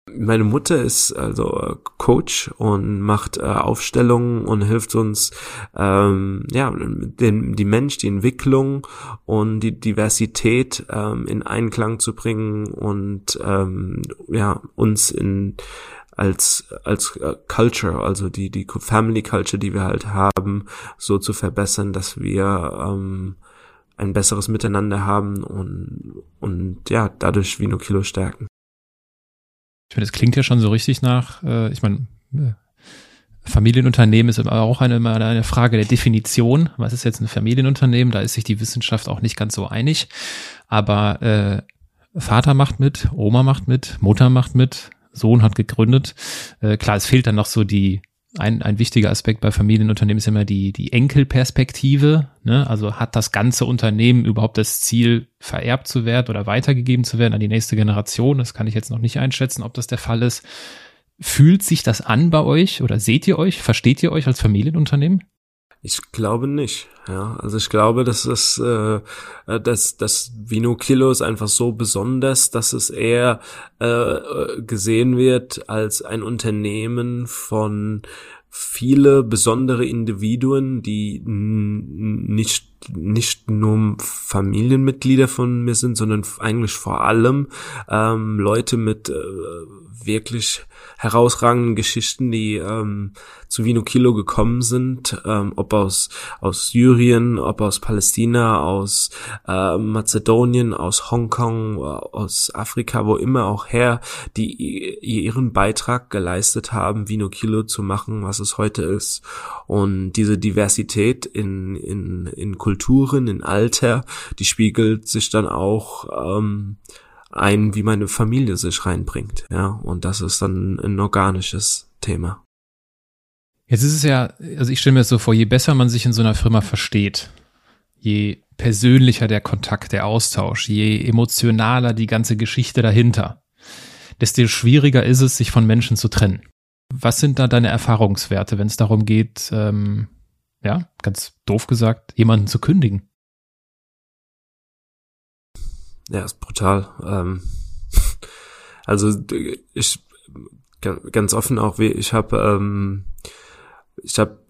Meine Mutter ist also äh, Coach und macht äh, Aufstellungen und hilft uns, ähm, ja, den, die Mensch, die Entwicklung und die Diversität ähm, in Einklang zu bringen und ähm, ja uns in als als äh, Culture, also die die Family Culture, die wir halt haben, so zu verbessern, dass wir ähm, ein besseres Miteinander haben und und ja dadurch Vino Kilo stärken. Ich meine, das klingt ja schon so richtig nach, äh, ich meine, äh, Familienunternehmen ist aber auch eine, eine Frage der Definition. Was ist jetzt ein Familienunternehmen? Da ist sich die Wissenschaft auch nicht ganz so einig. Aber äh, Vater macht mit, Oma macht mit, Mutter macht mit, Sohn hat gegründet. Äh, klar, es fehlt dann noch so die ein, ein wichtiger Aspekt bei Familienunternehmen ist immer die, die Enkelperspektive. Ne? Also hat das ganze Unternehmen überhaupt das Ziel, vererbt zu werden oder weitergegeben zu werden an die nächste Generation? Das kann ich jetzt noch nicht einschätzen, ob das der Fall ist. Fühlt sich das an bei euch oder seht ihr euch, versteht ihr euch als Familienunternehmen? Ich glaube nicht. Ja, also ich glaube, dass es, äh, äh dass das Vino Kilo ist einfach so besonders, dass es eher äh, gesehen wird als ein Unternehmen von viele besondere Individuen, die nicht nicht nur Familienmitglieder von mir sind, sondern eigentlich vor allem ähm, Leute mit äh, wirklich herausragenden Geschichten, die ähm, zu Vino Kilo gekommen sind, ähm, ob aus aus Syrien, ob aus Palästina, aus äh, Mazedonien, aus Hongkong, aus Afrika, wo immer auch her, die ihren Beitrag geleistet haben, Vino Kilo zu machen, was es heute ist. Und diese Diversität in in in Kulturen, in Alter, die spiegelt sich dann auch ähm, ein, wie meine Familie sich reinbringt. Ja, und das ist dann ein organisches Thema. Jetzt ist es ja, also ich stelle mir das so vor, je besser man sich in so einer Firma versteht, je persönlicher der Kontakt, der Austausch, je emotionaler die ganze Geschichte dahinter, desto schwieriger ist es, sich von Menschen zu trennen. Was sind da deine Erfahrungswerte, wenn es darum geht, ähm, ja, ganz doof gesagt, jemanden zu kündigen? Ja, ist brutal. Ähm, also ich ganz offen auch, wie ich habe ähm, ich habe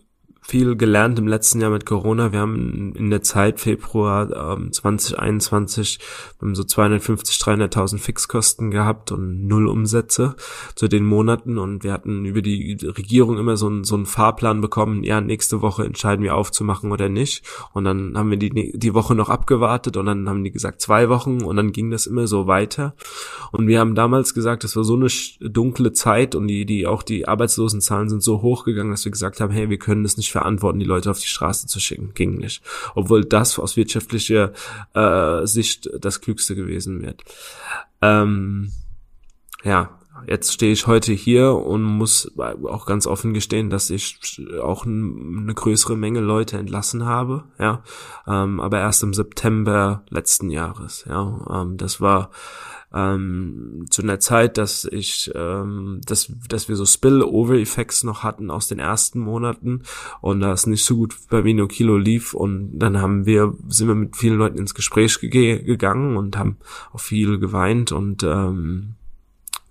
viel gelernt im letzten Jahr mit Corona. Wir haben in der Zeit Februar ähm, 2021 wir haben so 250, 300.000 Fixkosten gehabt und null Umsätze zu den Monaten. Und wir hatten über die Regierung immer so, einen so einen Fahrplan bekommen, ja, nächste Woche entscheiden wir aufzumachen oder nicht. Und dann haben wir die, die Woche noch abgewartet und dann haben die gesagt zwei Wochen. Und dann ging das immer so weiter. Und wir haben damals gesagt, das war so eine dunkle Zeit und die, die auch die Arbeitslosenzahlen sind so hoch gegangen, dass wir gesagt haben, hey, wir können das nicht verantworten, die Leute auf die Straße zu schicken. Ging nicht. Obwohl das aus wirtschaftlicher äh, Sicht das Klügste gewesen wird. Ähm, ja, jetzt stehe ich heute hier und muss auch ganz offen gestehen, dass ich auch eine größere Menge Leute entlassen habe, ja, ähm, aber erst im September letzten Jahres, ja, ähm, das war ähm, zu einer Zeit, dass ich, ähm, dass, dass wir so Spill-Over-Effects noch hatten aus den ersten Monaten und das nicht so gut bei Vino Kilo lief und dann haben wir, sind wir mit vielen Leuten ins Gespräch ge gegangen und haben auch viel geweint und ähm,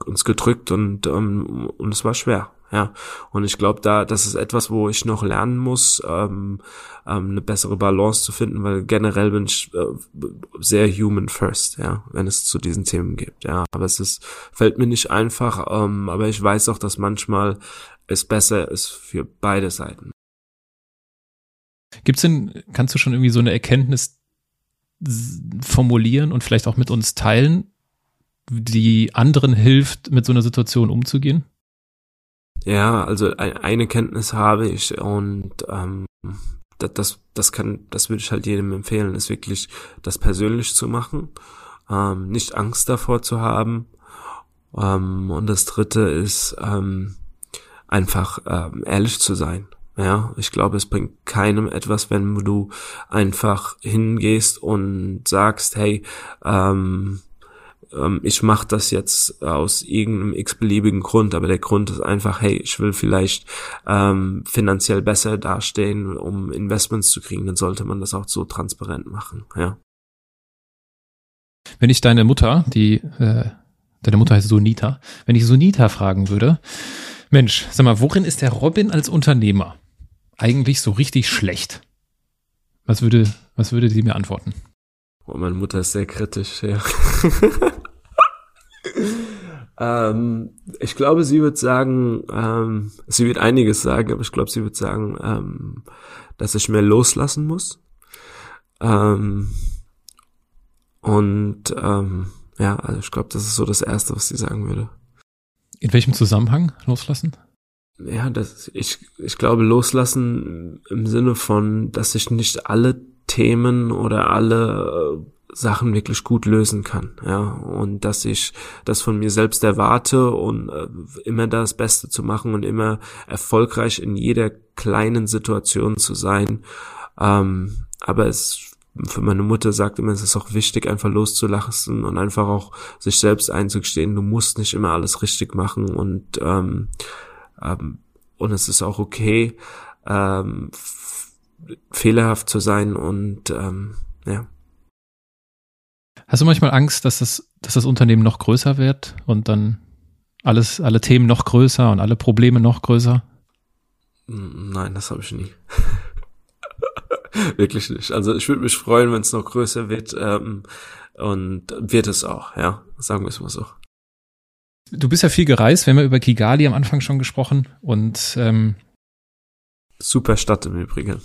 uns gedrückt und ähm, und es war schwer ja. Und ich glaube, da, das ist etwas, wo ich noch lernen muss, ähm, ähm, eine bessere Balance zu finden, weil generell bin ich äh, sehr human first, ja, wenn es zu diesen Themen geht, ja. Aber es ist, fällt mir nicht einfach, ähm, aber ich weiß auch, dass manchmal es besser ist für beide Seiten. Gibt's denn, kannst du schon irgendwie so eine Erkenntnis formulieren und vielleicht auch mit uns teilen, die anderen hilft, mit so einer Situation umzugehen? Ja, also eine Kenntnis habe ich und ähm, das, das, das kann, das würde ich halt jedem empfehlen, ist wirklich das persönlich zu machen, ähm, nicht Angst davor zu haben. Ähm, und das dritte ist ähm, einfach ähm, ehrlich zu sein. Ja, ich glaube, es bringt keinem etwas, wenn du einfach hingehst und sagst, hey, ähm, ähm, ich mache das jetzt aus irgendeinem x-beliebigen Grund, aber der Grund ist einfach, hey, ich will vielleicht ähm, finanziell besser dastehen, um Investments zu kriegen, dann sollte man das auch so transparent machen, ja. Wenn ich deine Mutter, die, äh, deine Mutter heißt Sunita, wenn ich Sunita fragen würde, Mensch, sag mal, worin ist der Robin als Unternehmer eigentlich so richtig schlecht? Was würde, was würde sie mir antworten? Oh, meine Mutter ist sehr kritisch, ja. ähm, ich glaube, sie wird sagen, ähm, sie wird einiges sagen, aber ich glaube, sie wird sagen, ähm, dass ich mehr loslassen muss. Ähm, und ähm, ja, also ich glaube, das ist so das Erste, was sie sagen würde. In welchem Zusammenhang loslassen? Ja, das, ich, ich glaube, loslassen im Sinne von, dass ich nicht alle Themen oder alle äh, Sachen wirklich gut lösen kann, ja, und dass ich das von mir selbst erwarte und äh, immer das Beste zu machen und immer erfolgreich in jeder kleinen Situation zu sein. Ähm, aber es für meine Mutter sagt immer, es ist auch wichtig, einfach loszulachen und einfach auch sich selbst einzugestehen. Du musst nicht immer alles richtig machen und ähm, ähm, und es ist auch okay, ähm, fehlerhaft zu sein und ähm, ja. Hast du manchmal Angst, dass das, dass das Unternehmen noch größer wird und dann alles, alle Themen noch größer und alle Probleme noch größer? Nein, das habe ich nie. Wirklich nicht. Also ich würde mich freuen, wenn es noch größer wird. Ähm, und wird es auch, ja. Sagen wir es mal so. Du bist ja viel gereist, wir haben ja über Kigali am Anfang schon gesprochen und ähm, super Stadt im Übrigen.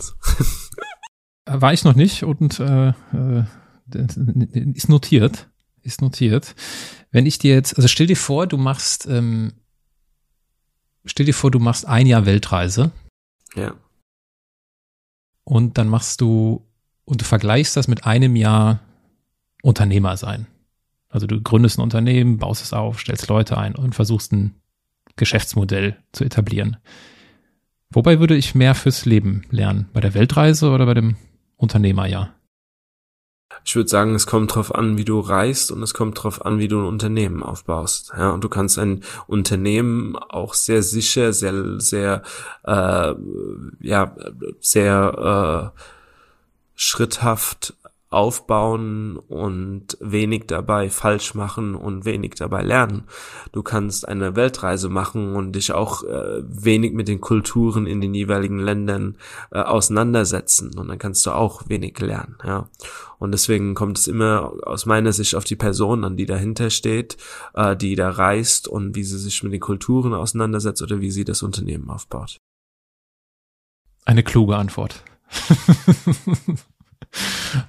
war ich noch nicht und äh, äh, ist notiert. Ist notiert. Wenn ich dir jetzt, also stell dir vor, du machst, ähm, stell dir vor, du machst ein Jahr Weltreise. Ja. Und dann machst du, und du vergleichst das mit einem Jahr Unternehmer sein. Also du gründest ein Unternehmen, baust es auf, stellst Leute ein und versuchst ein Geschäftsmodell zu etablieren. Wobei würde ich mehr fürs Leben lernen? Bei der Weltreise oder bei dem Unternehmerjahr? Ich würde sagen, es kommt drauf an, wie du reist und es kommt drauf an, wie du ein Unternehmen aufbaust. Ja, und du kannst ein Unternehmen auch sehr sicher, sehr, sehr, äh, ja, sehr äh, schritthaft aufbauen und wenig dabei falsch machen und wenig dabei lernen. Du kannst eine Weltreise machen und dich auch äh, wenig mit den Kulturen in den jeweiligen Ländern äh, auseinandersetzen und dann kannst du auch wenig lernen, ja. Und deswegen kommt es immer aus meiner Sicht auf die Person an, die dahinter steht, äh, die da reist und wie sie sich mit den Kulturen auseinandersetzt oder wie sie das Unternehmen aufbaut. Eine kluge Antwort.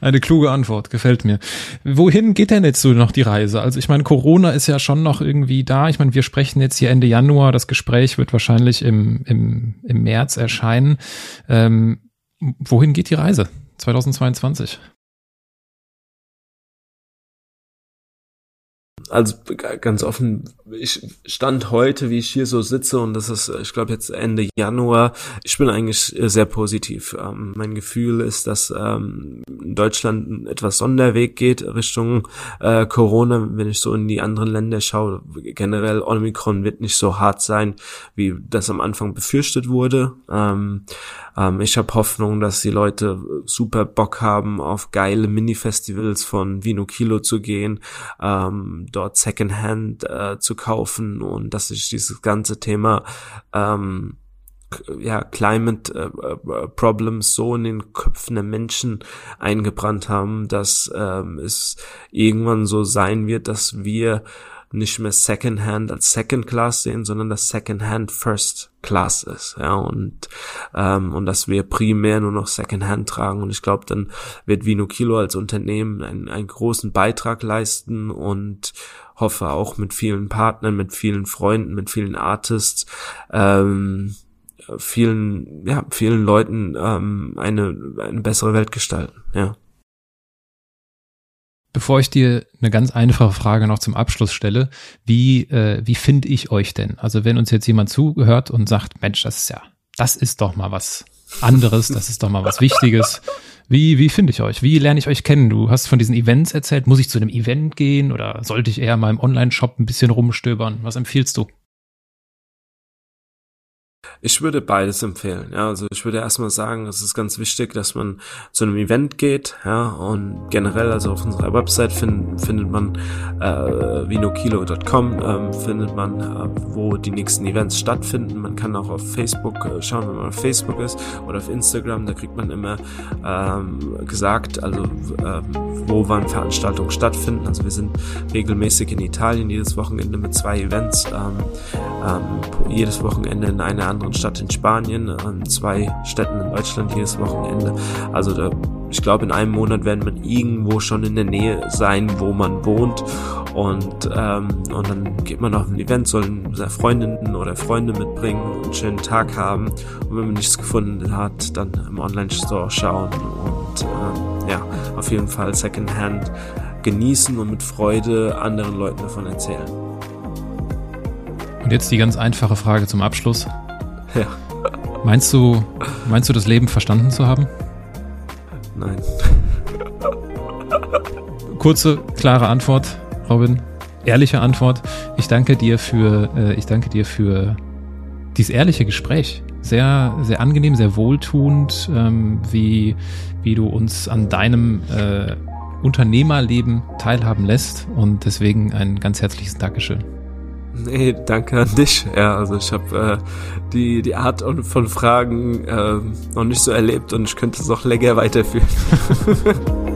Eine kluge Antwort, gefällt mir. Wohin geht denn jetzt so noch die Reise? Also ich meine, Corona ist ja schon noch irgendwie da. Ich meine, wir sprechen jetzt hier Ende Januar. Das Gespräch wird wahrscheinlich im, im, im März erscheinen. Ähm, wohin geht die Reise 2022? Also ganz offen, ich stand heute, wie ich hier so sitze, und das ist, ich glaube, jetzt Ende Januar, ich bin eigentlich sehr positiv. Ähm, mein Gefühl ist, dass ähm, Deutschland etwas Sonderweg geht Richtung äh, Corona, wenn ich so in die anderen Länder schaue. Generell Omikron wird nicht so hart sein, wie das am Anfang befürchtet wurde. Ähm, ähm, ich habe Hoffnung, dass die Leute super Bock haben, auf geile Mini-Festivals von Vino Kilo zu gehen, ähm, dort Secondhand äh, zu kaufen und dass sich dieses ganze Thema ähm, ja, Climate äh, Problems so in den Köpfen der Menschen eingebrannt haben, dass ähm, es irgendwann so sein wird, dass wir nicht mehr Secondhand als Second Class sehen, sondern dass Secondhand First Class ist, ja, und, ähm, und dass wir primär nur noch Secondhand tragen und ich glaube, dann wird Vino Kilo als Unternehmen einen, einen großen Beitrag leisten und hoffe auch mit vielen Partnern, mit vielen Freunden, mit vielen Artists, ähm, vielen, ja, vielen Leuten ähm, eine, eine bessere Welt gestalten, ja. Bevor ich dir eine ganz einfache Frage noch zum Abschluss stelle, wie, äh, wie finde ich euch denn? Also wenn uns jetzt jemand zugehört und sagt, Mensch, das ist ja, das ist doch mal was anderes, das ist doch mal was Wichtiges. Wie, wie finde ich euch? Wie lerne ich euch kennen? Du hast von diesen Events erzählt. Muss ich zu einem Event gehen oder sollte ich eher mal im Online-Shop ein bisschen rumstöbern? Was empfiehlst du? Ich würde beides empfehlen. Ja, also ich würde erstmal sagen, es ist ganz wichtig, dass man zu einem Event geht. Ja, und generell, also auf unserer Website find, findet man äh, vinokilo.com, ähm, findet man, äh, wo die nächsten Events stattfinden. Man kann auch auf Facebook äh, schauen, wenn man auf Facebook ist oder auf Instagram. Da kriegt man immer ähm, gesagt, also äh, wo wann Veranstaltungen stattfinden. Also wir sind regelmäßig in Italien jedes Wochenende mit zwei Events. Ähm, ähm, jedes Wochenende in einer anderen Stadt in Spanien, an zwei Städten in Deutschland jedes Wochenende. Also da, ich glaube, in einem Monat werden wir irgendwo schon in der Nähe sein, wo man wohnt. Und, ähm, und dann geht man auf ein Event, seine Freundinnen oder Freunde mitbringen und einen schönen Tag haben. Und wenn man nichts gefunden hat, dann im Online-Store schauen und ähm, ja, auf jeden Fall Secondhand genießen und mit Freude anderen Leuten davon erzählen. Und jetzt die ganz einfache Frage zum Abschluss. Ja. Meinst du, meinst du, das Leben verstanden zu haben? Nein. Kurze, klare Antwort, Robin. Ehrliche Antwort. Ich danke dir für, äh, ich danke dir für dieses ehrliche Gespräch. Sehr, sehr angenehm, sehr wohltuend, ähm, wie, wie du uns an deinem äh, Unternehmerleben teilhaben lässt. Und deswegen ein ganz herzliches Dankeschön. Nee, danke an dich. Ja, also ich habe äh, die, die Art von Fragen äh, noch nicht so erlebt und ich könnte es auch länger weiterführen.